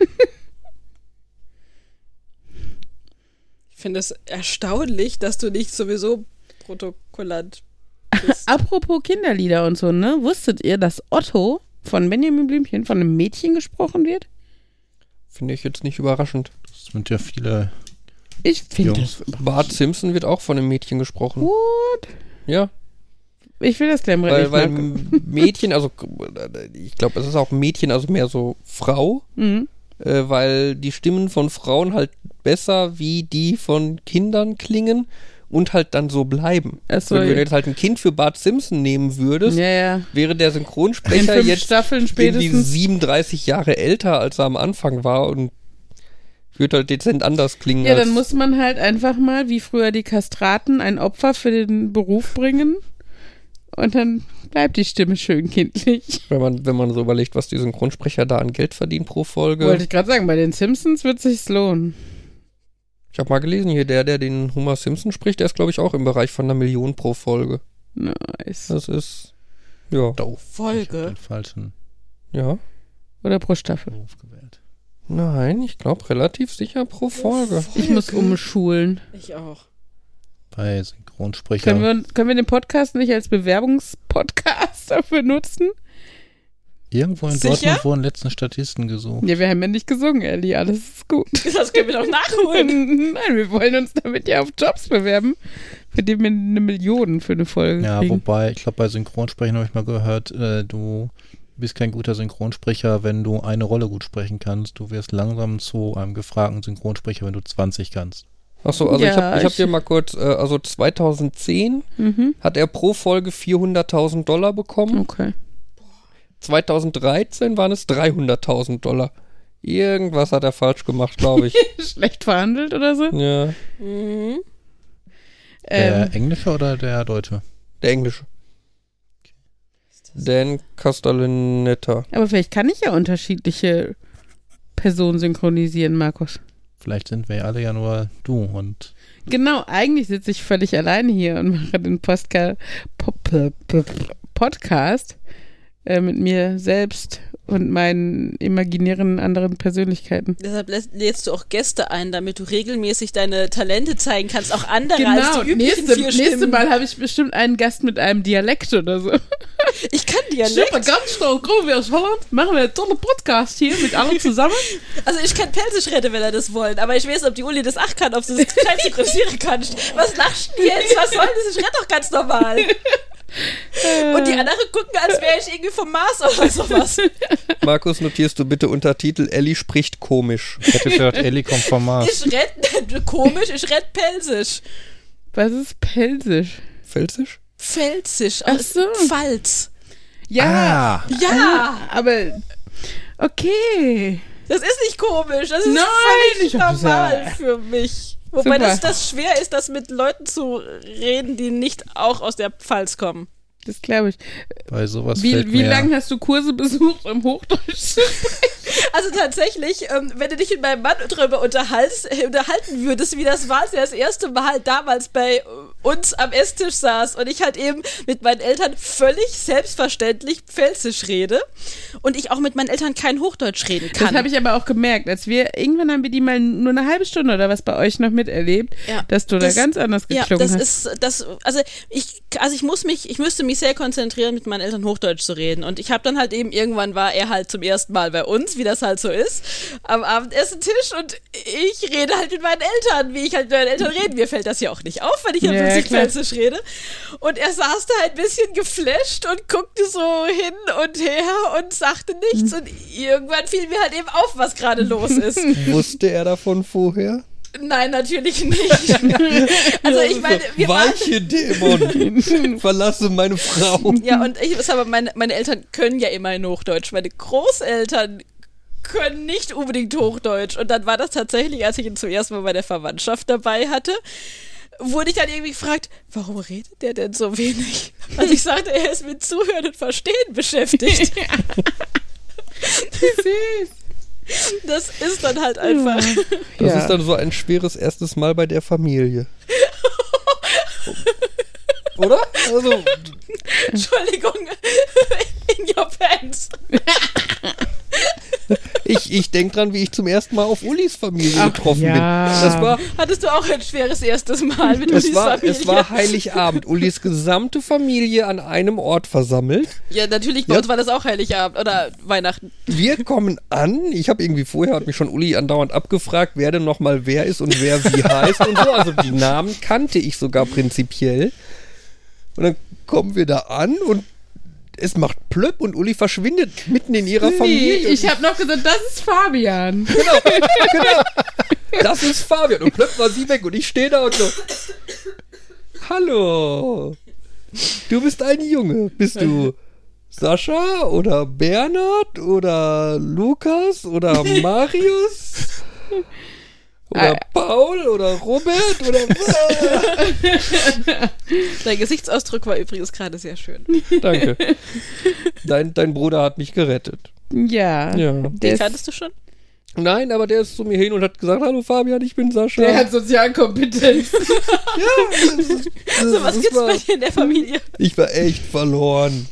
Ich finde es erstaunlich, dass du nicht sowieso Protokollant bist. Apropos Kinderlieder und so, ne? Wusstet ihr, dass Otto von Benjamin Blümchen von einem Mädchen gesprochen wird? Finde ich jetzt nicht überraschend. Das sind ja viele. Ich finde das. Bart Simpson wird auch von einem Mädchen gesprochen. What? Ja, Ich will das Klemmbrett weil, nicht weil. Mädchen, also ich glaube, es ist auch Mädchen, also mehr so Frau, Mhm. äh, weil die Stimmen von Frauen halt besser wie die von Kindern klingen und halt dann so bleiben. Ach so, Wenn du jetzt halt ein Kind für Bart Simpson nehmen würdest, Ja, ja. wäre der Synchronsprecher jetzt Staffeln irgendwie spätestens. 37 Jahre älter, als er am Anfang war und würde halt dezent anders klingen. Ja, dann muss man halt einfach mal, wie früher die Kastraten, ein Opfer für den Beruf bringen. Und dann bleibt die Stimme schön kindlich. wenn man, wenn man so überlegt, was die Synchronsprecher da an Geld verdienen pro Folge. Wollte ich gerade sagen, bei den Simpsons wird sich's lohnen. Ich habe mal gelesen, hier der, der den Homer Simpson spricht, der ist, glaube ich, auch im Bereich von einer Million pro Folge. Nice. Das ist, ja, Doof. Folge. Den falschen. ja. Oder pro Staffel? Beruf gewählt. Nein, ich glaube relativ sicher pro Folge. Ich muss umschulen. Ich auch. Bei Synchronsprecher. Können wir, können wir den Podcast nicht als Bewerbungspodcast dafür nutzen? Irgendwo in Sicher? Dortmund wurden letzten Statisten gesucht. Ja, wir haben ja nicht gesungen, Ellie. Alles ist gut. Das können wir doch nachholen. Nein, wir wollen uns damit ja auf Jobs bewerben, für die wir eine Million für eine Folge Ja, kriegen. wobei, ich glaube, bei Synchronsprechen habe ich mal gehört, äh, du bist kein guter Synchronsprecher, wenn du eine Rolle gut sprechen kannst. Du wirst langsam zu einem gefragten Synchronsprecher, wenn du 20 kannst. Achso, also ich Ja, habe ich hab ich- dir mal kurz, äh, also 2010 Mhm. hat er pro Folge 400.000 Dollar bekommen. Okay. 2013 waren es 300.000 Dollar. Irgendwas hat er falsch gemacht, glaube ich. Schlecht verhandelt oder so? ja, Mhm. Der Ähm, Englische oder der Deutsche? der Englische. Dan Castellaneta. aber vielleicht kann ich ja unterschiedliche Personen synchronisieren, Markus. Vielleicht sind wir ja alle ja nur du und Genau, eigentlich sitze ich völlig alleine hier und mache den Postka Pop- Podcast äh, mit mir selbst und meinen imaginären anderen Persönlichkeiten. Deshalb lädst du auch Gäste ein, damit du regelmäßig deine Talente zeigen kannst, auch andere als die üblichen Genau, nächste, vier nächste Stimmen. Mal habe ich bestimmt einen Gast mit einem Dialekt oder so. Ich kann Dialekt. ganz stolz, kommen wir aus Holland, machen wir einen tollen Podcast hier mit allen zusammen. Also ich kann Pelsisch reden, wenn er das wollen, aber ich weiß nicht, ob die Uli das auch kann, ob sie das gescheit synchronisieren kann. Was lachst du jetzt? Was soll das? Ich rede doch ganz normal. Und die anderen gucken, als wäre ich irgendwie vom Mars oder sowas. Markus, notierst du bitte Untertitel Ellie spricht komisch. ich hätte gedacht, Ellie kommt vom Mars. Ich rede komisch, ich rede Pelsisch. Was ist Pelsisch? Felsisch? Pfälzisch Ach aus so. Pfalz. Ja, Ah, Ja, aber okay. das ist nicht komisch, das ist Nein, völlig normal gesagt. für mich. Wobei Super. das, das schwer ist, das mit Leuten zu reden, die nicht auch aus der Pfalz kommen. Das glaube ich. bei sowas fällt Wie, wie mir lange hast du Kurse besucht, um Hochdeutsch zu Also tatsächlich, ähm, wenn du dich mit meinem Mann darüber unterhaltst, äh, unterhalten würdest, wie das war, als er das erste Mal damals bei äh, uns am Esstisch saß und ich halt eben mit meinen Eltern völlig selbstverständlich Pfälzisch rede und ich auch mit meinen Eltern kein Hochdeutsch reden kann. Das habe ich aber auch gemerkt, als wir, irgendwann haben wir die mal nur eine halbe Stunde oder was bei euch noch miterlebt, Ja, dass du das- da ganz anders ja, geklungen das hast. ist das also ich also ich muss mich ich müsste mich sehr konzentrieren mit meinen Eltern Hochdeutsch zu reden und ich habe dann halt eben irgendwann war er halt zum ersten Mal bei uns, wie das halt so ist, am Abendessentisch und ich rede halt mit meinen Eltern, wie ich halt mit meinen Eltern rede. Mir fällt das ja auch nicht auf, wenn ich Ja, ja. Pfälzisch rede. Und er saß da ein bisschen geflasht und guckte so hin und her und sagte nichts und irgendwann fiel mir halt eben auf, was gerade los ist. Wusste er davon vorher? Nein, natürlich nicht. Also ich meine, wir Weiche Dämon, verlasse meine Frau. Ja, und ich, aber meine, meine Eltern können ja immerhin Hochdeutsch. Meine Großeltern können nicht unbedingt Hochdeutsch. Und dann war das tatsächlich, als ich ihn zum ersten Mal bei der Verwandtschaft dabei hatte, wurde ich dann irgendwie gefragt, warum redet der denn so wenig? Also ich sagte, er ist mit Zuhören und Verstehen beschäftigt. Das ist dann halt einfach. Das Ja. ist dann so ein schweres erstes Mal bei der Familie. Oder? Also, Entschuldigung. In your pants. ich, ich denke dran, wie ich zum ersten Mal auf Ulis Familie Ach, getroffen ja. bin. Das war, Hattest du auch ein schweres erstes Mal mit es Ulis war, Familie? es war Heiligabend. Ulis gesamte Familie an einem Ort versammelt. ja, natürlich, bei Ja. uns war das auch Heiligabend oder Weihnachten. Wir kommen an. Ich habe irgendwie vorher, hat mich schon Uli andauernd abgefragt, wer denn nochmal wer ist und wer wie heißt und so. Also die Namen kannte ich sogar prinzipiell. Und dann kommen wir da an und es macht plöpp und Uli verschwindet mitten in ihrer Nee, Familie. ich habe noch gesagt, das ist Fabian. genau, genau. Das ist Fabian. Und plöpp war sie weg und ich stehe da und so. Hallo. Du bist ein Junge. Bist du Sascha oder Bernhard oder Lukas oder Marius? Oder Ah. Paul oder Robert oder Dein Gesichtsausdruck war übrigens gerade sehr schön. Danke. Dein, dein Bruder hat mich gerettet. Ja. Ja. Der Den kanntest du schon? Nein, aber der ist zu mir hin und hat gesagt, hallo Fabian, ich bin Sascha. Der hat Sozialkompetenz. So, was gibt's bei dir in der Familie? Ich war echt verloren.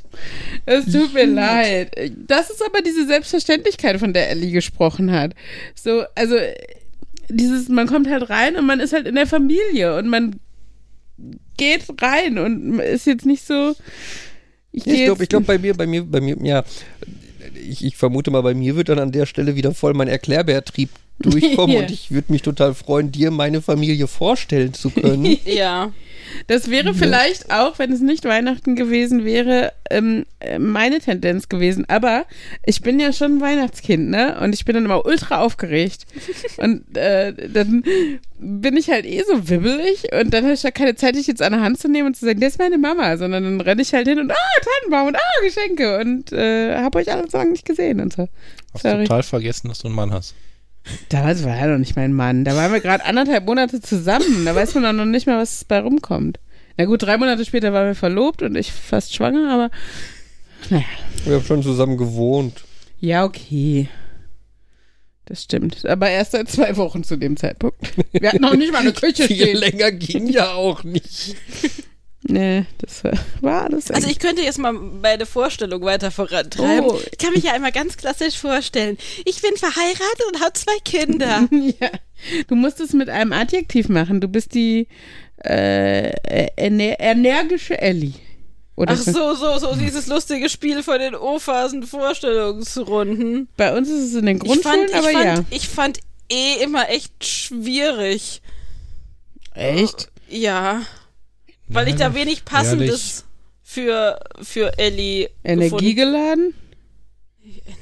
Es tut mir leid. Das ist aber diese Selbstverständlichkeit, von der Ellie gesprochen hat. So, also dieses, man kommt halt rein und man ist halt in der Familie und man geht rein und ist jetzt nicht so. Ich, ich glaube, ich glaub, bei mir, bei mir, bei mir, ja, ich, ich vermute mal, bei mir wird dann an der Stelle wieder voll mein Erklärbärtrieb durchkommen Ja. und ich würde mich total freuen, dir meine Familie vorstellen zu können. Ja. Das wäre vielleicht auch, wenn es nicht Weihnachten gewesen wäre, ähm, äh, meine Tendenz gewesen. Aber ich bin ja schon ein Weihnachtskind, ne? Und ich bin dann immer ultra aufgeregt. Und äh, dann bin ich halt eh so wibbelig und dann habe ich da keine Zeit, dich jetzt an der Hand zu nehmen und zu sagen, das ist meine Mama, sondern dann renne ich halt hin und ah, Tannenbaum und ah, Geschenke und äh, habe euch alle so lange nicht gesehen und so. Hast Sorry. total vergessen, dass du einen Mann hast. Damals war er doch nicht mein Mann. Da waren wir gerade anderthalb Monate zusammen. Da weiß man doch noch nicht mal, was bei rumkommt. Na gut, drei Monate später waren wir verlobt und ich fast schwanger, aber naja. Wir haben schon zusammen gewohnt. Ja, okay. Das stimmt. Aber erst seit zwei Wochen zu dem Zeitpunkt. Wir hatten noch nicht mal eine Küche Viel stehen. länger ging ja auch nicht. Nee, das war, alles. Also ich könnte jetzt mal meine Vorstellung weiter vorantreiben. Oh. Ich kann mich ja einmal ganz klassisch vorstellen. Ich bin verheiratet und habe zwei Kinder. ja. Du musst es mit einem Adjektiv machen. Du bist die äh, ener energische Ellie. Oder Ach so, so, so dieses lustige Spiel von den O-Phasen Vorstellungsrunden. Bei uns ist es in den Ich Grundschulen, fand, ich, aber fand, ja. ich fand eh immer echt schwierig. Echt? Ja. Weil ich da wenig Passendes für, für Ellie Energiegeladen?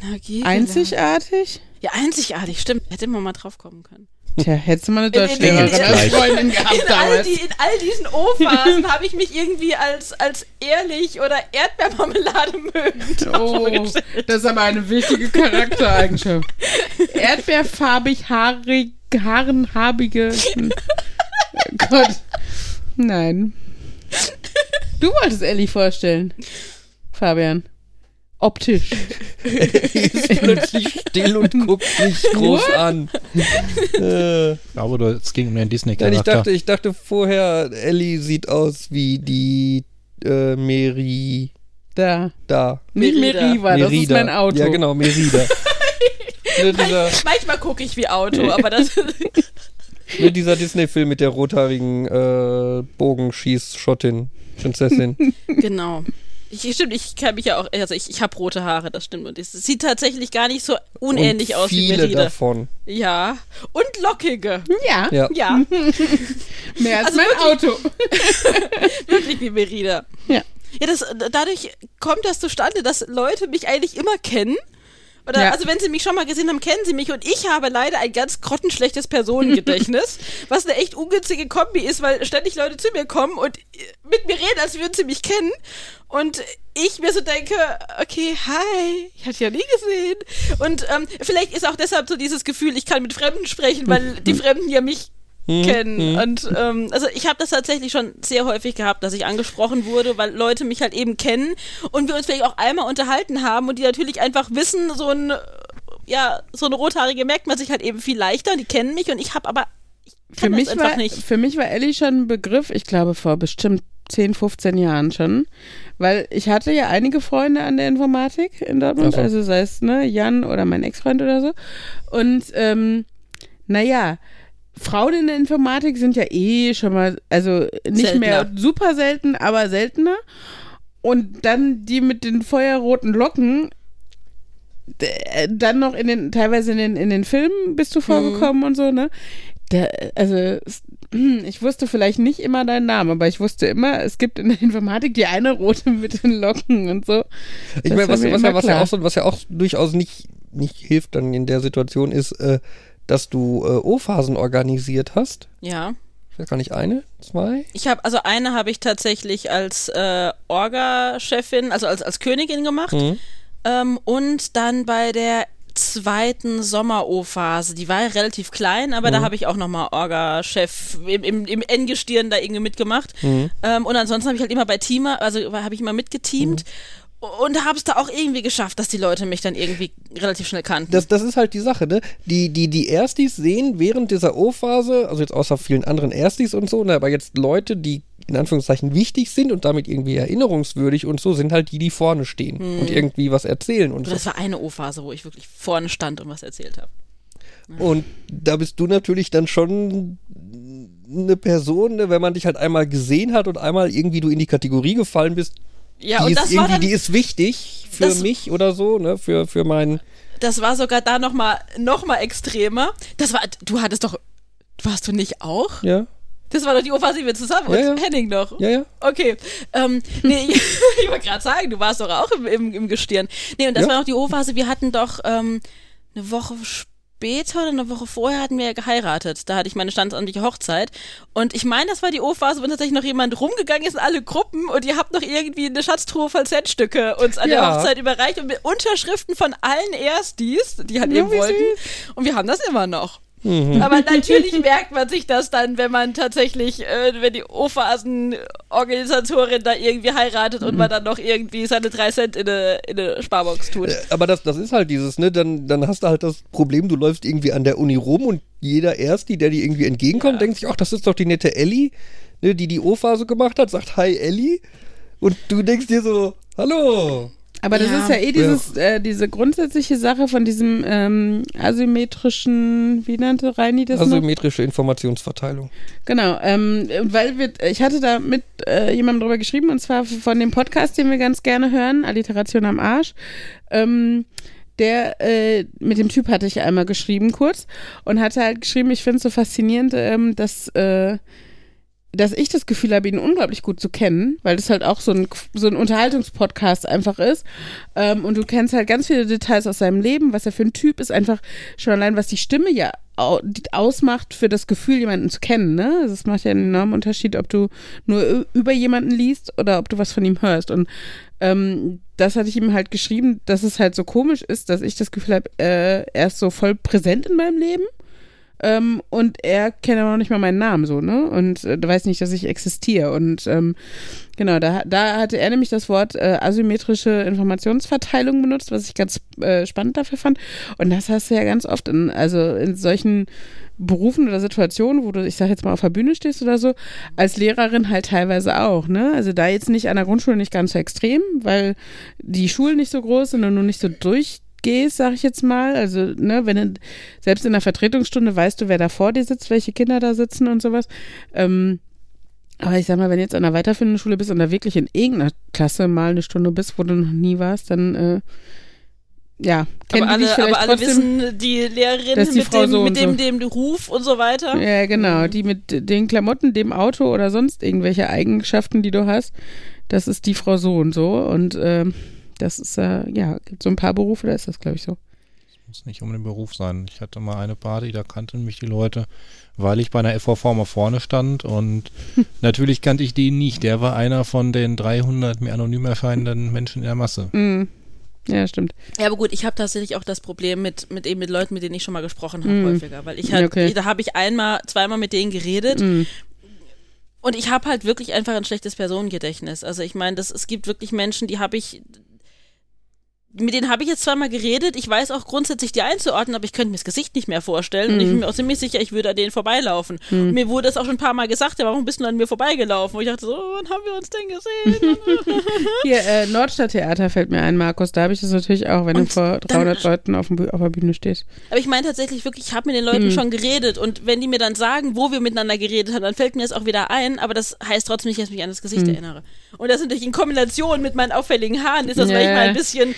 Energie. Einzigartig? Ja, einzigartig, stimmt. Hätte man mal drauf kommen können. Tja, hättest du mal eine In- in- Deutschlehrerin als Freundin gehabt In all, die, in all diesen O-Phasen habe ich mich irgendwie als, als ehrlich oder Erdbeermarmelade mögend Oh, das ist aber eine wichtige Charaktereigenschaft. Erdbeerfarbig, haarig, haarenharbige. Hm. Gott. Nein. Du wolltest Ellie vorstellen. Fabian. Optisch. ist plötzlich still und guckt mich groß an. Äh, Ich glaube, du- es ging um den nein, ich Disney-Charakter. dachte, ich dachte vorher, Ellie sieht aus wie die äh, Meri Da. da. Nicht Merida. Meriva, das ist Merida. mein Auto. Ja, genau, Merida. Manchmal gucke ich wie Auto, aber das. Ne, dieser Disney-Film mit der rothaarigen äh, Bogenschieß-Schottin, Prinzessin. genau. Ich, stimmt, ich kann mich ja auch, also ich, ich habe rote Haare, das stimmt. Und es sieht tatsächlich gar nicht so unähnlich und aus wie viele Merida. davon. Ja. Und lockige. Ja, Ja. Ja, mehr als Also mein Auto. wirklich wie Merida. Ja. Ja, das, dadurch kommt das zustande, dass Leute mich eigentlich immer kennen. Oder, Ja. also wenn sie mich schon mal gesehen haben, kennen sie mich und ich habe leider ein ganz grottenschlechtes Personengedächtnis, was eine echt ungünstige Kombi ist, weil ständig Leute zu mir kommen und mit mir reden, als würden sie mich kennen und ich mir so denke, okay, hi, ich hatte ja nie gesehen. Und ähm, vielleicht ist auch deshalb so dieses Gefühl, ich kann mit Fremden sprechen, weil die Fremden ja mich kennen. Und ähm, also ich habe das tatsächlich schon sehr häufig gehabt, dass ich angesprochen wurde, weil Leute mich halt eben kennen und wir uns vielleicht auch einmal unterhalten haben und die natürlich einfach wissen, so ein äh, ja, so eine rothaarige merkt man sich halt eben viel leichter und die kennen mich und ich habe aber ich Für kann mich, war, nicht. für mich war Ellie schon ein Begriff, ich glaube vor bestimmt 10, 15 Jahren schon. Weil ich hatte ja einige Freunde an der Informatik in Dortmund, Ach so. also sei es ne, Jan oder mein Ex-Freund oder so. Und ähm, naja, Frauen in der Informatik sind ja eh schon mal, also nicht mehr Seltener. super selten, aber seltener. Und dann die mit den feuerroten Locken, d- dann noch in den, teilweise in den, in den Filmen bist du vorgekommen und so, ne? Da, also, es- ich wusste vielleicht nicht immer deinen Namen, aber ich wusste immer, es gibt in der Informatik die eine rote mit den Locken und so. Ich meine, was, was, was, ja auch so, was ja auch durchaus nicht, nicht hilft dann in der Situation ist, äh, dass du äh, O-Phasen organisiert hast. Ja. Ich weiß gar nicht, eine, zwei? Ich habe, also eine habe ich tatsächlich als äh, Orga-Chefin, also als, als Königin gemacht. Mhm. Ähm, und dann bei der zweiten Sommer-O-Phase, die war relativ klein, aber Mhm. da habe ich auch nochmal Orga-Chef im, im, im Endgestirn da irgendwie mitgemacht. Mhm. Ähm, und ansonsten habe ich halt immer bei Teamer, also habe ich immer mitgeteamt. Und habe es da auch irgendwie geschafft, dass die Leute mich dann irgendwie relativ schnell kannten. Das, das ist halt die Sache, ne? Die, die, die Erstis sehen während dieser O-Phase, also jetzt außer vielen anderen Erstis und so, ne, aber jetzt Leute, die in Anführungszeichen wichtig sind und damit irgendwie erinnerungswürdig und so, sind halt die, die vorne stehen und irgendwie was erzählen und Und so. das war eine O-Phase, wo ich wirklich vorne stand und was erzählt habe. Und da bist du natürlich dann schon eine Person, ne, wenn man dich halt einmal gesehen hat und einmal irgendwie du in die Kategorie gefallen bist, Ja, die und ist das war irgendwie, dann, die ist wichtig für das- mich oder so, ne, für, für meinen, das war sogar da noch mal, noch mal extremer. Das war, du hattest doch, warst du nicht auch? ja, Das war doch die O-Phase, die wir zusammen Ja, und ja. Henning noch. ja, ja. Okay. Ähm, nee, ich, ich wollte gerade sagen, du warst doch auch im, im, im Gestirn. Nee, und das Ja. war noch die O-Phase, wir hatten doch ähm, eine Woche später oder eine Woche vorher hatten wir ja geheiratet. Da hatte ich meine standesamtliche Hochzeit. Und ich meine, das war die O-Phase, wo tatsächlich noch jemand rumgegangen ist in alle Gruppen und ihr habt noch irgendwie eine Schatztruhe voll Set-Stücke uns an der Ja. Hochzeit überreicht und mit Unterschriften von allen Erstis, die halt Ja, eben wollten. Und wir haben das immer noch. Aber natürlich merkt man sich das dann, wenn man tatsächlich, äh, wenn die O-Phasen-Organisatorin da irgendwie heiratet und man dann noch irgendwie seine drei Cent in eine, in eine Sparbox tut. Äh, Aber das, das ist halt dieses, ne, dann, dann hast du halt das Problem, du läufst irgendwie an der Uni rum und jeder Ersti, der dir irgendwie entgegenkommt, Ja. denkt sich, ach, das ist doch die nette Ellie, ne, die die O-Phase gemacht hat, sagt, hi Ellie. Und du denkst dir so, hallo. Aber das Ja. ist ja eh dieses, äh, diese grundsätzliche Sache von diesem ähm, asymmetrischen, wie nannte Reini das noch? Asymmetrische Informationsverteilung. Genau, ähm, weil wir, ich hatte da mit äh, jemandem drüber geschrieben und zwar von dem Podcast, den wir ganz gerne hören, Alliteration am Arsch. Ähm, der, äh, mit dem Typ hatte ich einmal geschrieben kurz und hatte halt geschrieben, ich finde es so faszinierend, ähm, dass, äh, dass ich das Gefühl habe, ihn unglaublich gut zu kennen, weil das halt auch so ein, so ein Unterhaltungspodcast einfach ist. Ähm, und du kennst halt ganz viele Details aus seinem Leben, was er für ein Typ ist, einfach schon allein, was die Stimme ja ausmacht für das Gefühl, jemanden zu kennen. Ne? Also es macht ja einen enormen Unterschied, ob du nur über jemanden liest oder ob du was von ihm hörst. Und ähm, das hatte ich ihm halt geschrieben, dass es halt so komisch ist, dass ich das Gefühl habe, äh, er ist so voll präsent in meinem Leben. Ähm, und er kennt aber noch nicht mal meinen Namen so, ne? Und äh, weiß nicht, dass ich existiere. Und ähm, genau, da, da hatte er nämlich das Wort äh, asymmetrische Informationsverteilung benutzt, was ich ganz äh, spannend dafür fand. Und das hast du ja ganz oft in, also in solchen Berufen oder Situationen, wo du, ich sag jetzt mal, auf der Bühne stehst oder so, als Lehrerin halt teilweise auch, ne? Also da jetzt nicht an der Grundschule nicht ganz so extrem, weil die Schulen nicht so groß sind und du nicht so durchgehst, sag ich jetzt mal. Also, ne, wenn du, selbst in der Vertretungsstunde weißt du, wer da vor dir sitzt, welche Kinder da sitzen und sowas. Ähm, aber ich sag mal, wenn du jetzt an einer weiterführenden Schule bist und da wirklich in irgendeiner Klasse mal eine Stunde bist, wo du noch nie warst, dann, äh, ja, kennen Aber die dich alle, vielleicht aber alle trotzdem. wissen, die Lehrerin die mit, Frau dem, so mit dem, so. dem Ruf und so weiter. Ja, genau. Die mit den Klamotten, dem Auto oder sonst irgendwelche Eigenschaften, die du hast, das ist die Frau so und so. Und ähm, das ist, äh, ja, gibt so ein paar Berufe, da ist das, glaube ich, so. Muss nicht um den Beruf sein. Ich hatte mal eine Party, da kannten mich die Leute, weil ich bei einer FVV mal vorne stand und natürlich kannte ich den nicht. Der war einer von den 300 mir anonym erscheinenden Menschen in der Masse. Mhm. Ja, stimmt. Ja, aber gut, ich habe tatsächlich auch das Problem mit, mit eben mit Leuten, mit denen ich schon mal gesprochen habe, Mm. häufiger. Weil ich halt, Okay. da habe ich einmal, zweimal mit denen geredet Mhm. und ich habe halt wirklich einfach ein schlechtes Personengedächtnis. Also ich meine, das, es gibt wirklich Menschen, die habe ich, mit denen habe ich jetzt zweimal geredet. Ich weiß auch grundsätzlich die einzuordnen, aber ich könnte mir das Gesicht nicht mehr vorstellen. Und ich Mhm. bin mir auch ziemlich sicher, ich würde an denen vorbeilaufen. Und mir wurde das auch schon ein paar Mal gesagt, ja, warum bist du an mir vorbeigelaufen? Und ich dachte so, oh, wann haben wir uns denn gesehen? Hier, äh, Nordstadttheater fällt mir ein, Markus. Da habe ich das natürlich auch, wenn du Und vor dann- 300 Leuten auf, auf der Bühne stehst. Aber ich meine tatsächlich wirklich, ich habe mit den Leuten Hm. schon geredet und wenn die mir dann sagen, wo wir miteinander geredet haben, dann fällt mir das auch wieder ein, aber das heißt trotzdem nicht, dass ich mich an das Gesicht Hm. erinnere. Und das natürlich in Kombination mit meinen auffälligen Haaren ist das Ja, manchmal ein bisschen,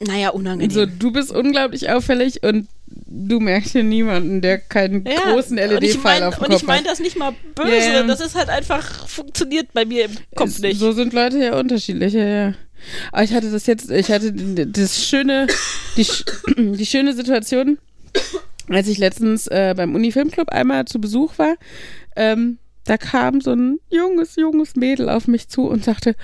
naja, unangenehm. So, du bist unglaublich auffällig und du merkst hier niemanden, der keinen ja, großen und ich LED-Pfeil auf dem Und Kopf ich meine hat. das nicht mal böse, ja. das ist halt einfach, funktioniert bei mir im Kopf Es- nicht. So sind Leute ja unterschiedlich, ja, ja. Aber ich hatte das jetzt, ich hatte das schöne, die, die schöne Situation, als ich letztens äh, beim Uni-Filmclub einmal zu Besuch war, ähm, da kam so ein junges, junges Mädel auf mich zu und sagte,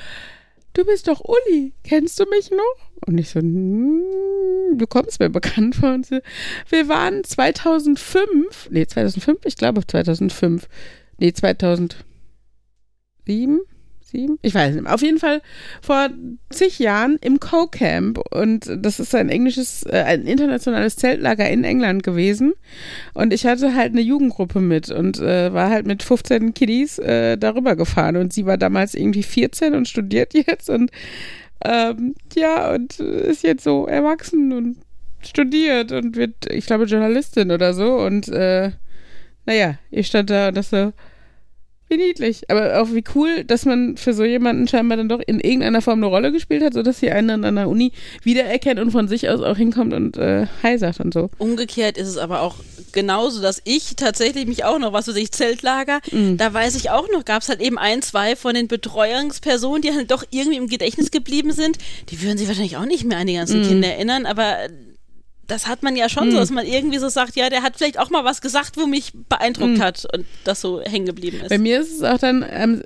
du bist doch Uli, kennst du mich noch? Und ich so, hm, du kommst mir bekannt vor. Und so, wir waren 2005, nee, 2005, ich glaube 2005, nee, 2007, sieben? Ich weiß nicht. Auf jeden Fall vor zig Jahren im Co-Camp. Und das ist ein englisches, äh, ein internationales Zeltlager in England gewesen. Und ich hatte halt eine Jugendgruppe mit und äh, war halt mit 15 Kiddies äh, darüber gefahren. Und sie war damals irgendwie 14 und studiert jetzt. Und ähm, ja, und ist jetzt so erwachsen und studiert und wird, ich glaube, Journalistin oder so. Und äh, naja, ich stand da und das so, wie niedlich. Aber auch wie cool, dass man für so jemanden scheinbar dann doch in irgendeiner Form eine Rolle gespielt hat, sodass sie einen an der Uni wiedererkennt und von sich aus auch hinkommt und äh, Hi sagt und so. Umgekehrt ist es aber auch genauso, dass ich tatsächlich mich auch noch, was weiß ich, Zeltlager, da weiß ich auch noch, gab es halt eben ein, zwei von den Betreuungspersonen, die halt doch irgendwie im Gedächtnis geblieben sind. Die würden sich wahrscheinlich auch nicht mehr an die ganzen Kinder erinnern, aber das hat man ja schon so, dass man irgendwie so sagt, ja, der hat vielleicht auch mal was gesagt, wo mich beeindruckt hat und das so hängen geblieben ist. Bei mir ist es auch dann, ähm,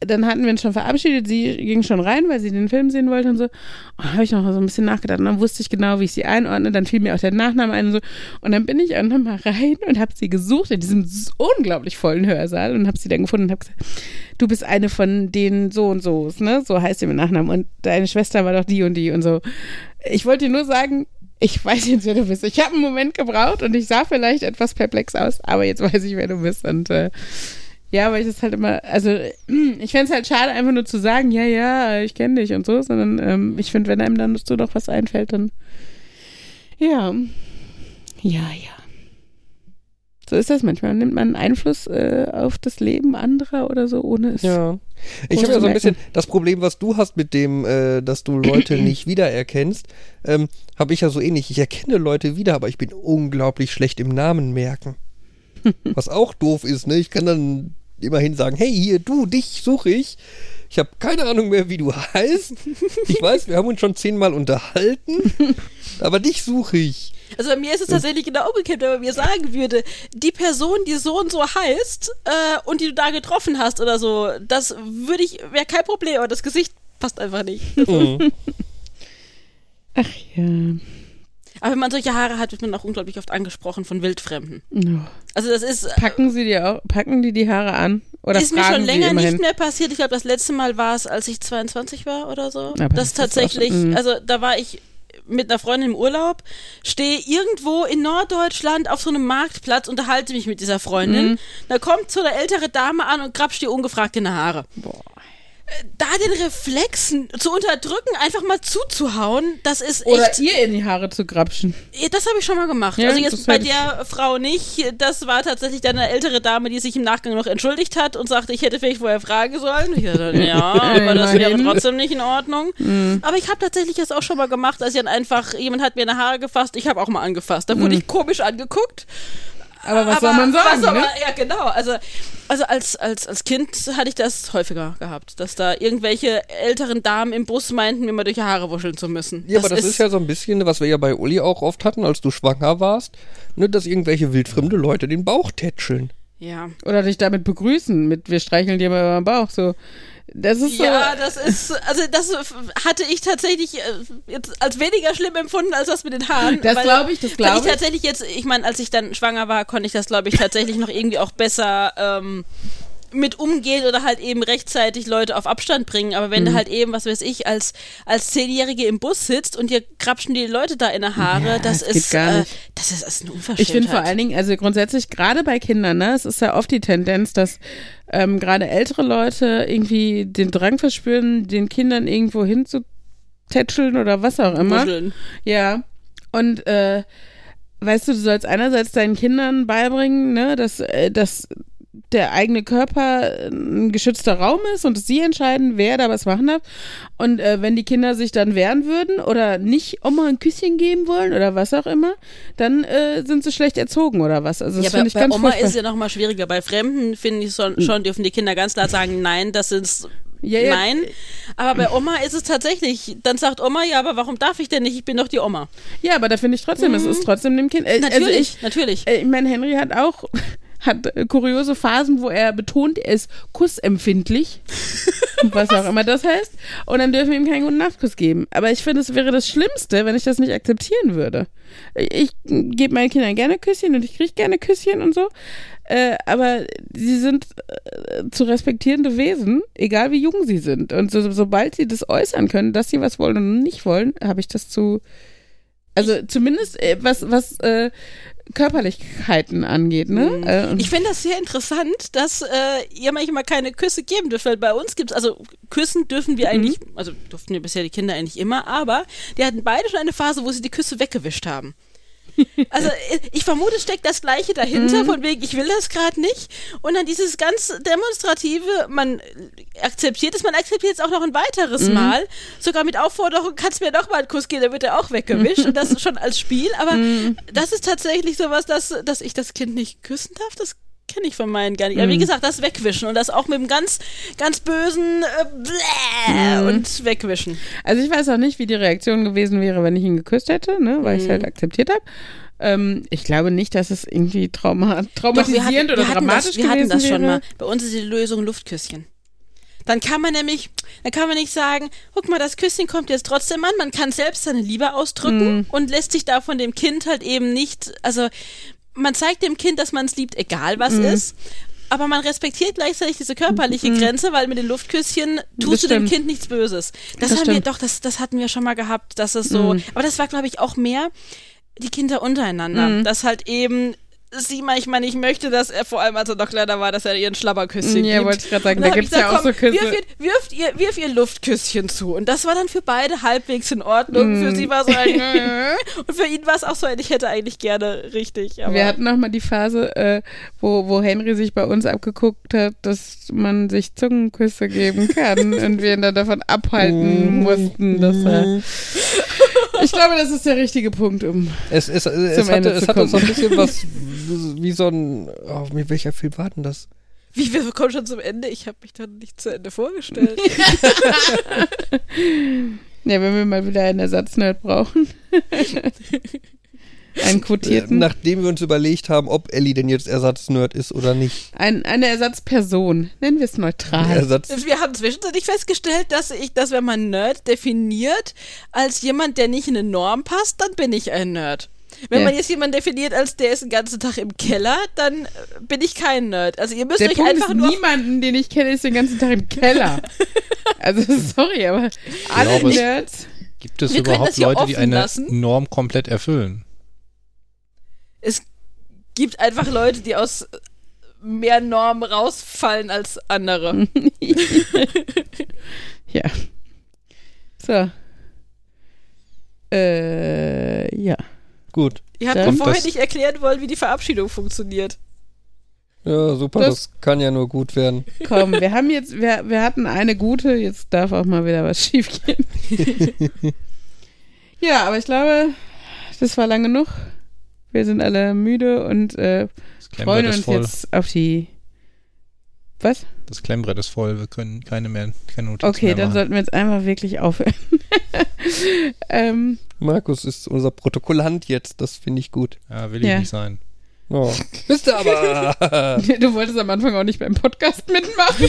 dann hatten wir uns schon verabschiedet, sie ging schon rein, weil sie den Film sehen wollte und so. Dann habe ich noch so ein bisschen nachgedacht und dann wusste ich genau, wie ich sie einordne. Dann fiel mir auch der Nachname ein und so. Und dann bin ich auch nochmal rein und habe sie gesucht in diesem unglaublich vollen Hörsaal und habe sie dann gefunden und habe gesagt, du bist eine von den so und so, ne? So heißt sie mit Nachnamen. Und deine Schwester war doch die und die und so. Ich wollte dir nur sagen, ich weiß jetzt, wer du bist. Ich habe einen Moment gebraucht und ich sah vielleicht etwas perplex aus, aber jetzt weiß ich, wer du bist. Und äh, ja, weil ich das halt immer, also ich fände es halt schade, einfach nur zu sagen, ja, ja, ich kenne dich und so, sondern ähm, ich finde, wenn einem dann so noch was einfällt, dann ja, ja, ja. So ist das manchmal. Nimmt man Einfluss äh, auf das Leben anderer oder so, ohne es. Ja. Ich habe ja so ein bisschen das Problem, was du hast mit dem, äh, dass du Leute nicht wiedererkennst, ähm, habe ich ja so ähnlich. Ich erkenne Leute wieder, aber ich bin unglaublich schlecht im Namen merken. Was auch doof ist, ne? Ich kann dann immerhin sagen, hey, hier, du, dich suche ich. Ich habe keine Ahnung mehr, wie du heißt. Ich weiß, wir haben uns schon zehnmal unterhalten, aber dich suche ich. Also bei mir ist es tatsächlich genau umgekehrt, wenn man mir sagen würde, die Person, die so und so heißt äh, und die du da getroffen hast oder so, das würde ich, wäre kein Problem, aber das Gesicht passt einfach nicht. Mhm. Ach ja. Aber wenn man solche Haare hat, wird man auch unglaublich oft angesprochen von Wildfremden. No. Also das ist, äh, Packen sie dir auch, packen die die Haare an? Oder ist mir schon länger nicht mehr passiert. Ich glaube, das letzte Mal war es, als ich 22 war oder so. Aber das das ist tatsächlich, auch schon- mm. also da war ich mit einer Freundin im Urlaub, stehe irgendwo in Norddeutschland auf so einem Marktplatz, unterhalte mich mit dieser Freundin. Mhm. Da kommt so eine ältere Dame an und grapscht dir ungefragt in die Haare. Boah. Da den Reflex zu unterdrücken, einfach mal zuzuhauen, das ist Oder echt. ihr in die Haare zu grapschen. Das habe ich schon mal gemacht. Ja, also jetzt bei der Frau nicht. Das war tatsächlich dann eine ältere Dame, die sich im Nachgang noch entschuldigt hat und sagte, ich hätte vielleicht vorher fragen sollen. Ich dachte, ja, aber das wäre trotzdem nicht in Ordnung. Aber ich habe tatsächlich das auch schon mal gemacht, als ich dann einfach, jemand hat mir eine Haare gefasst, ich habe auch mal angefasst. Da wurde ich komisch angeguckt. Aber was aber soll man sagen, soll ne? man- Ja, genau. Also, also als, als, als Kind hatte ich das häufiger gehabt, dass da irgendwelche älteren Damen im Bus meinten, mir mal durch die Haare wuscheln zu müssen. Ja, aber das ist, ja so ein bisschen, was wir ja bei Uli auch oft hatten, als du schwanger warst, ne, dass irgendwelche wildfremde Leute den Bauch tätscheln. Ja. Oder dich damit begrüßen, mit wir streicheln dir mal über den Bauch. So. Das ist so. Ja, das ist, also das hatte ich tatsächlich äh, jetzt als weniger schlimm empfunden als das mit den Haaren. Das glaube ich, das glaube ich ich. tatsächlich jetzt, ich meine, als ich dann schwanger war, konnte ich das, glaube ich, tatsächlich noch irgendwie auch besser ähm, mit umgehen oder halt eben rechtzeitig Leute auf Abstand bringen. Aber Mhm. wenn du halt eben, was weiß ich, als, als Zehnjährige im Bus sitzt und dir krapschen die Leute da in die Haare, Ja, das, ist, äh, das ist, das ist eine Unverschämtheit. Ich finde vor allen Dingen, also grundsätzlich gerade bei Kindern, ne, es ist ja oft die Tendenz, dass ähm, gerade ältere Leute irgendwie den Drang verspüren, den Kindern irgendwo hinzutätscheln oder was auch immer. Wuscheln. Ja. Und äh, weißt du, du sollst einerseits deinen Kindern beibringen, ne, dass, äh, dass der eigene Körper ein geschützter Raum ist und sie entscheiden, wer da was machen darf. Und äh, wenn die Kinder sich dann wehren würden oder nicht Oma ein Küsschen geben wollen oder was auch immer, dann äh, sind sie schlecht erzogen oder was. Also das Ja, bei, finde ich bei ganz Oma furchtbar. ist ja noch mal schwieriger. Bei Fremden, finde ich schon, schon, dürfen die Kinder ganz klar sagen, nein, das ist Ja, ja. nein. Aber bei Oma ist es tatsächlich, dann sagt Oma, ja, aber warum darf ich denn nicht? Ich bin doch die Oma. Ja, aber da finde ich trotzdem, es ist trotzdem dem Kind. Äh, Natürlich, Also ich, natürlich. äh, ich meine, Henry hat auch hat äh, kuriose Phasen, wo er betont, er ist kussempfindlich. was auch immer das heißt. Und dann dürfen wir ihm keinen guten Nachtkuss geben. Aber ich finde, es wäre das Schlimmste, wenn ich das nicht akzeptieren würde. Ich gebe meinen Kindern gerne Küsschen und ich kriege gerne Küsschen und so. Äh, aber sie sind äh, zu respektierende Wesen, egal wie jung sie sind. Und so, sobald sie das äußern können, dass sie was wollen und nicht wollen, habe ich das zu. Also zumindest äh, was, was äh, Körperlichkeiten angeht, ne? Mhm. Äh, Ich finde das sehr interessant, dass äh, ihr manchmal keine Küsse geben dürft, weil bei uns gibt es, also küssen dürfen wir eigentlich, also durften wir bisher die Kinder eigentlich immer, aber die hatten beide schon eine Phase, wo sie die Küsse weggewischt haben. Also ich vermute, es steckt das Gleiche dahinter, von wegen, ich will das gerade nicht. Und dann dieses ganz demonstrative, man akzeptiert es, man akzeptiert es auch noch ein weiteres Mal. Sogar mit Aufforderung, kannst mir doch mal einen Kuss geben, dann wird er auch weggewischt. Und das ist schon als Spiel. Aber das ist tatsächlich sowas, dass, dass ich das Kind nicht küssen darf. Das kenne ich von meinen gar nicht. Aber wie gesagt, das Wegwischen und das auch mit dem ganz, ganz bösen äh, Bläh und Wegwischen. Also ich weiß auch nicht, wie die Reaktion gewesen wäre, wenn ich ihn geküsst hätte, ne, weil ich es Mhm. halt akzeptiert habe. Ähm, ich glaube nicht, dass es irgendwie trauma Doch, traumatisierend oder wir hatten dramatisch das, wir hatten gewesen das schon wäre. mal. Bei uns ist die Lösung Luftküsschen. Dann kann man nämlich, dann kann man nicht sagen, guck mal, das Küsschen kommt jetzt trotzdem an. Man kann selbst seine Liebe ausdrücken Mhm. und lässt sich da von dem Kind halt eben nicht, also man zeigt dem Kind, dass man es liebt, egal was Mhm. ist. Aber man respektiert gleichzeitig diese körperliche Grenze, weil mit den Luftküsschen tust Das du dem stimmt. Kind nichts Böses. Das, Das haben wir stimmt. doch, das, das hatten wir schon mal gehabt, dass es so, Mhm. aber das war, glaube ich, auch mehr die Kinder untereinander. Mhm. Dass halt eben sie manchmal nicht möchte, dass er vor allem, als er noch kleiner war, dass er ihren Schlabberküsschen Ja, gibt. wollte ich gerade sagen, da gibt's ich ja auch gesagt, so komm, Küsse. Wirf ihr, wirft ihr, wirf ihr Luftküsschen zu. Und das war dann für beide halbwegs in Ordnung. Mhm. Für sie war so ein und für ihn war es auch so ein, ich hätte eigentlich gerne richtig. Wir hatten noch mal die Phase, äh, wo, wo Henry sich bei uns abgeguckt hat, dass man sich Zungenküsse geben kann und wir ihn dann davon abhalten mussten, dass er. Ich glaube, das ist der richtige Punkt, um. Es, es, es, Zum hatte, Ende es hatte so ein bisschen was wie so ein. Oh, mit welcher Film war denn das? wie, wir kommen schon zum Ende. Ich habe mich dann nicht zu Ende vorgestellt. Ja, wenn wir mal wieder einen Ersatznerd brauchen. einen Äh, quotierten. nachdem wir uns überlegt haben, ob Ellie denn jetzt Ersatznerd ist oder nicht. Ein, eine Ersatzperson. Nennen wir es neutral. Ersatz. Wir haben zwischenzeitlich festgestellt, dass ich, dass wenn man Nerd definiert als jemand, der nicht in eine Norm passt, dann bin ich ein Nerd. Wenn Ja. man jetzt jemanden definiert als der ist den ganzen Tag im Keller, dann äh, bin ich kein Nerd. Also ihr müsst Der euch Punkt einfach ist, nur niemanden, den ich kenne, ist den ganzen Tag im Keller. also, sorry, aber alle glaube, Nerds. Gibt es Wir überhaupt Leute, die eine lassen. Norm komplett erfüllen? Es gibt einfach Leute, die aus mehr Normen rausfallen als andere. Ja. So. Äh, ja. Gut. Ihr habt mir vorher nicht erklären wollen, wie die Verabschiedung funktioniert. Ja, super, Das- das, kann ja nur gut werden. Komm, wir haben jetzt, wir, wir hatten eine gute, jetzt darf auch mal wieder was schiefgehen. ja, aber ich glaube, das war lang genug. Wir sind alle müde und äh, freuen uns voll. jetzt auf die. Was? Das Klemmbrett ist voll. Wir können keine mehr, keine Notizen Okay, mehr dann machen. sollten wir jetzt einfach wirklich aufhören. ähm, Markus ist unser Protokollant jetzt, das finde ich gut. Ja, will ich Ja. nicht sein. Oh. Bist du aber. du wolltest am Anfang auch nicht beim Podcast mitmachen.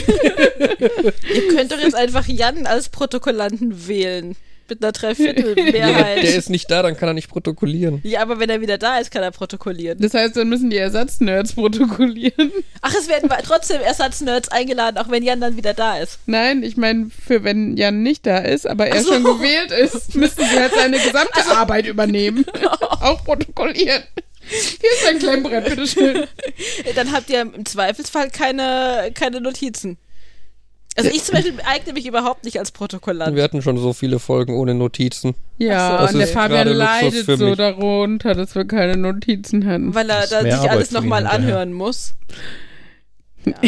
Ihr könnt doch jetzt einfach Jan als Protokollanten wählen. Mit einer Dreiviertelmehrheit. Der ist nicht da, dann kann er nicht protokollieren. Ja, aber wenn er wieder da ist, kann er protokollieren. Das heißt, dann müssen die Ersatznerds protokollieren. Ach, es werden trotzdem Ersatznerds eingeladen, auch wenn Jan dann wieder da ist. Nein, ich meine, für wenn Jan nicht da ist, aber er so. schon gewählt ist, müssen sie halt seine gesamte Arbeit übernehmen. Auch protokollieren. Hier ist ein Klemmbrett, bitteschön. Dann habt ihr im Zweifelsfall keine, keine Notizen. Also ich zum Beispiel eigne mich überhaupt nicht als Protokollant. Wir hatten schon so viele Folgen ohne Notizen. Ja, so. und der Fabian leidet so darunter, dass wir keine Notizen hatten. Weil er da sich Arbeit alles nochmal anhören muss. Ja.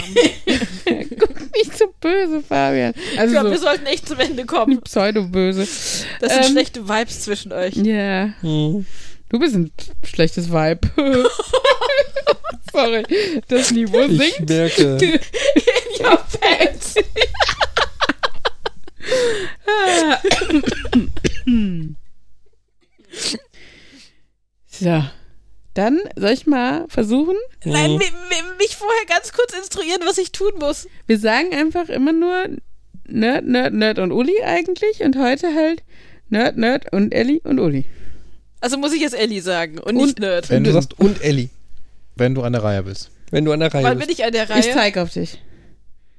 Guck nicht so böse, Fabian. Ich Also glaube, wir so sollten echt zum Ende kommen. pseudo-böse. Das sind Ähm, schlechte Vibes zwischen euch. Ja, Hm. Du bist ein schlechtes Vibe. Sorry, das Niveau Ich sinkt. merke. Ja, Fans. So, Dann soll ich mal versuchen. Nein, Mhm. mi- mi- mich vorher ganz kurz instruieren, was ich tun muss. Wir sagen einfach immer nur Nerd, Nerd, Nerd und Uli eigentlich und heute halt Nerd, Nerd und Elli und Uli. Also muss ich jetzt Ellie sagen und Und- nicht Nerd. Wenn Du sagst und Ellie, wenn du an der Reihe bist. wenn du an der Reihe Wann bist. bin ich an der Ich Reihe? zeig auf dich.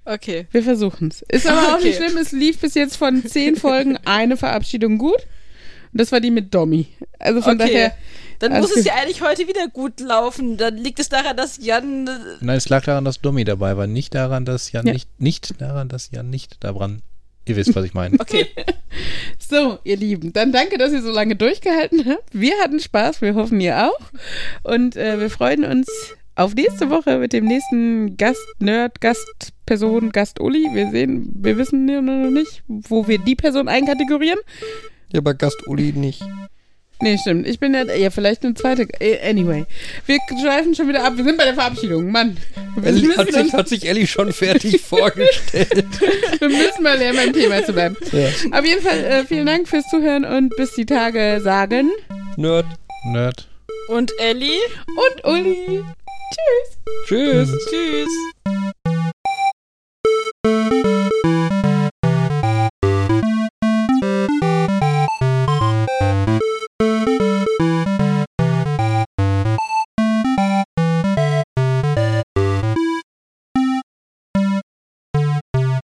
Okay. Wir versuchen's. Ist aber auch nicht schlimm. Es lief bis jetzt von zehn Folgen eine Verabschiedung gut. Und das war die mit Domi. Also von Okay. daher, Dann Alles muss es ja eigentlich heute wieder gut laufen. Dann liegt es daran, dass Jan. äh, Nein, es lag daran, dass Domi dabei war, nicht daran, dass Jan Ja. nicht, nicht daran, dass Jan nicht daran. Ihr wisst, was ich meine. Okay. so, ihr Lieben, dann danke, dass ihr so lange durchgehalten habt. Wir hatten Spaß, wir hoffen, ihr auch. Und äh, wir freuen uns auf nächste Woche mit dem nächsten Gast, Nerd, Gastperson, Gast Uli. Wir sehen, wir wissen noch nicht, wo wir die Person einkategorieren. Ja, aber Gast Uli nicht. Nee, stimmt. Ich bin ja, ja vielleicht eine zweite. Äh, anyway. Wir schweifen schon wieder ab. Wir sind bei der Verabschiedung. Mann. Ellie hat, sich, hat sich Ellie schon fertig vorgestellt. wir müssen mal lernen, beim Thema zu bleiben. Ja. Auf jeden Fall äh, vielen Dank fürs Zuhören und bis die Tage sagen. Nerd. Nerd. Und Ellie. Und Uli. Tschüss. Tschüss. Tschüss. Tschüss.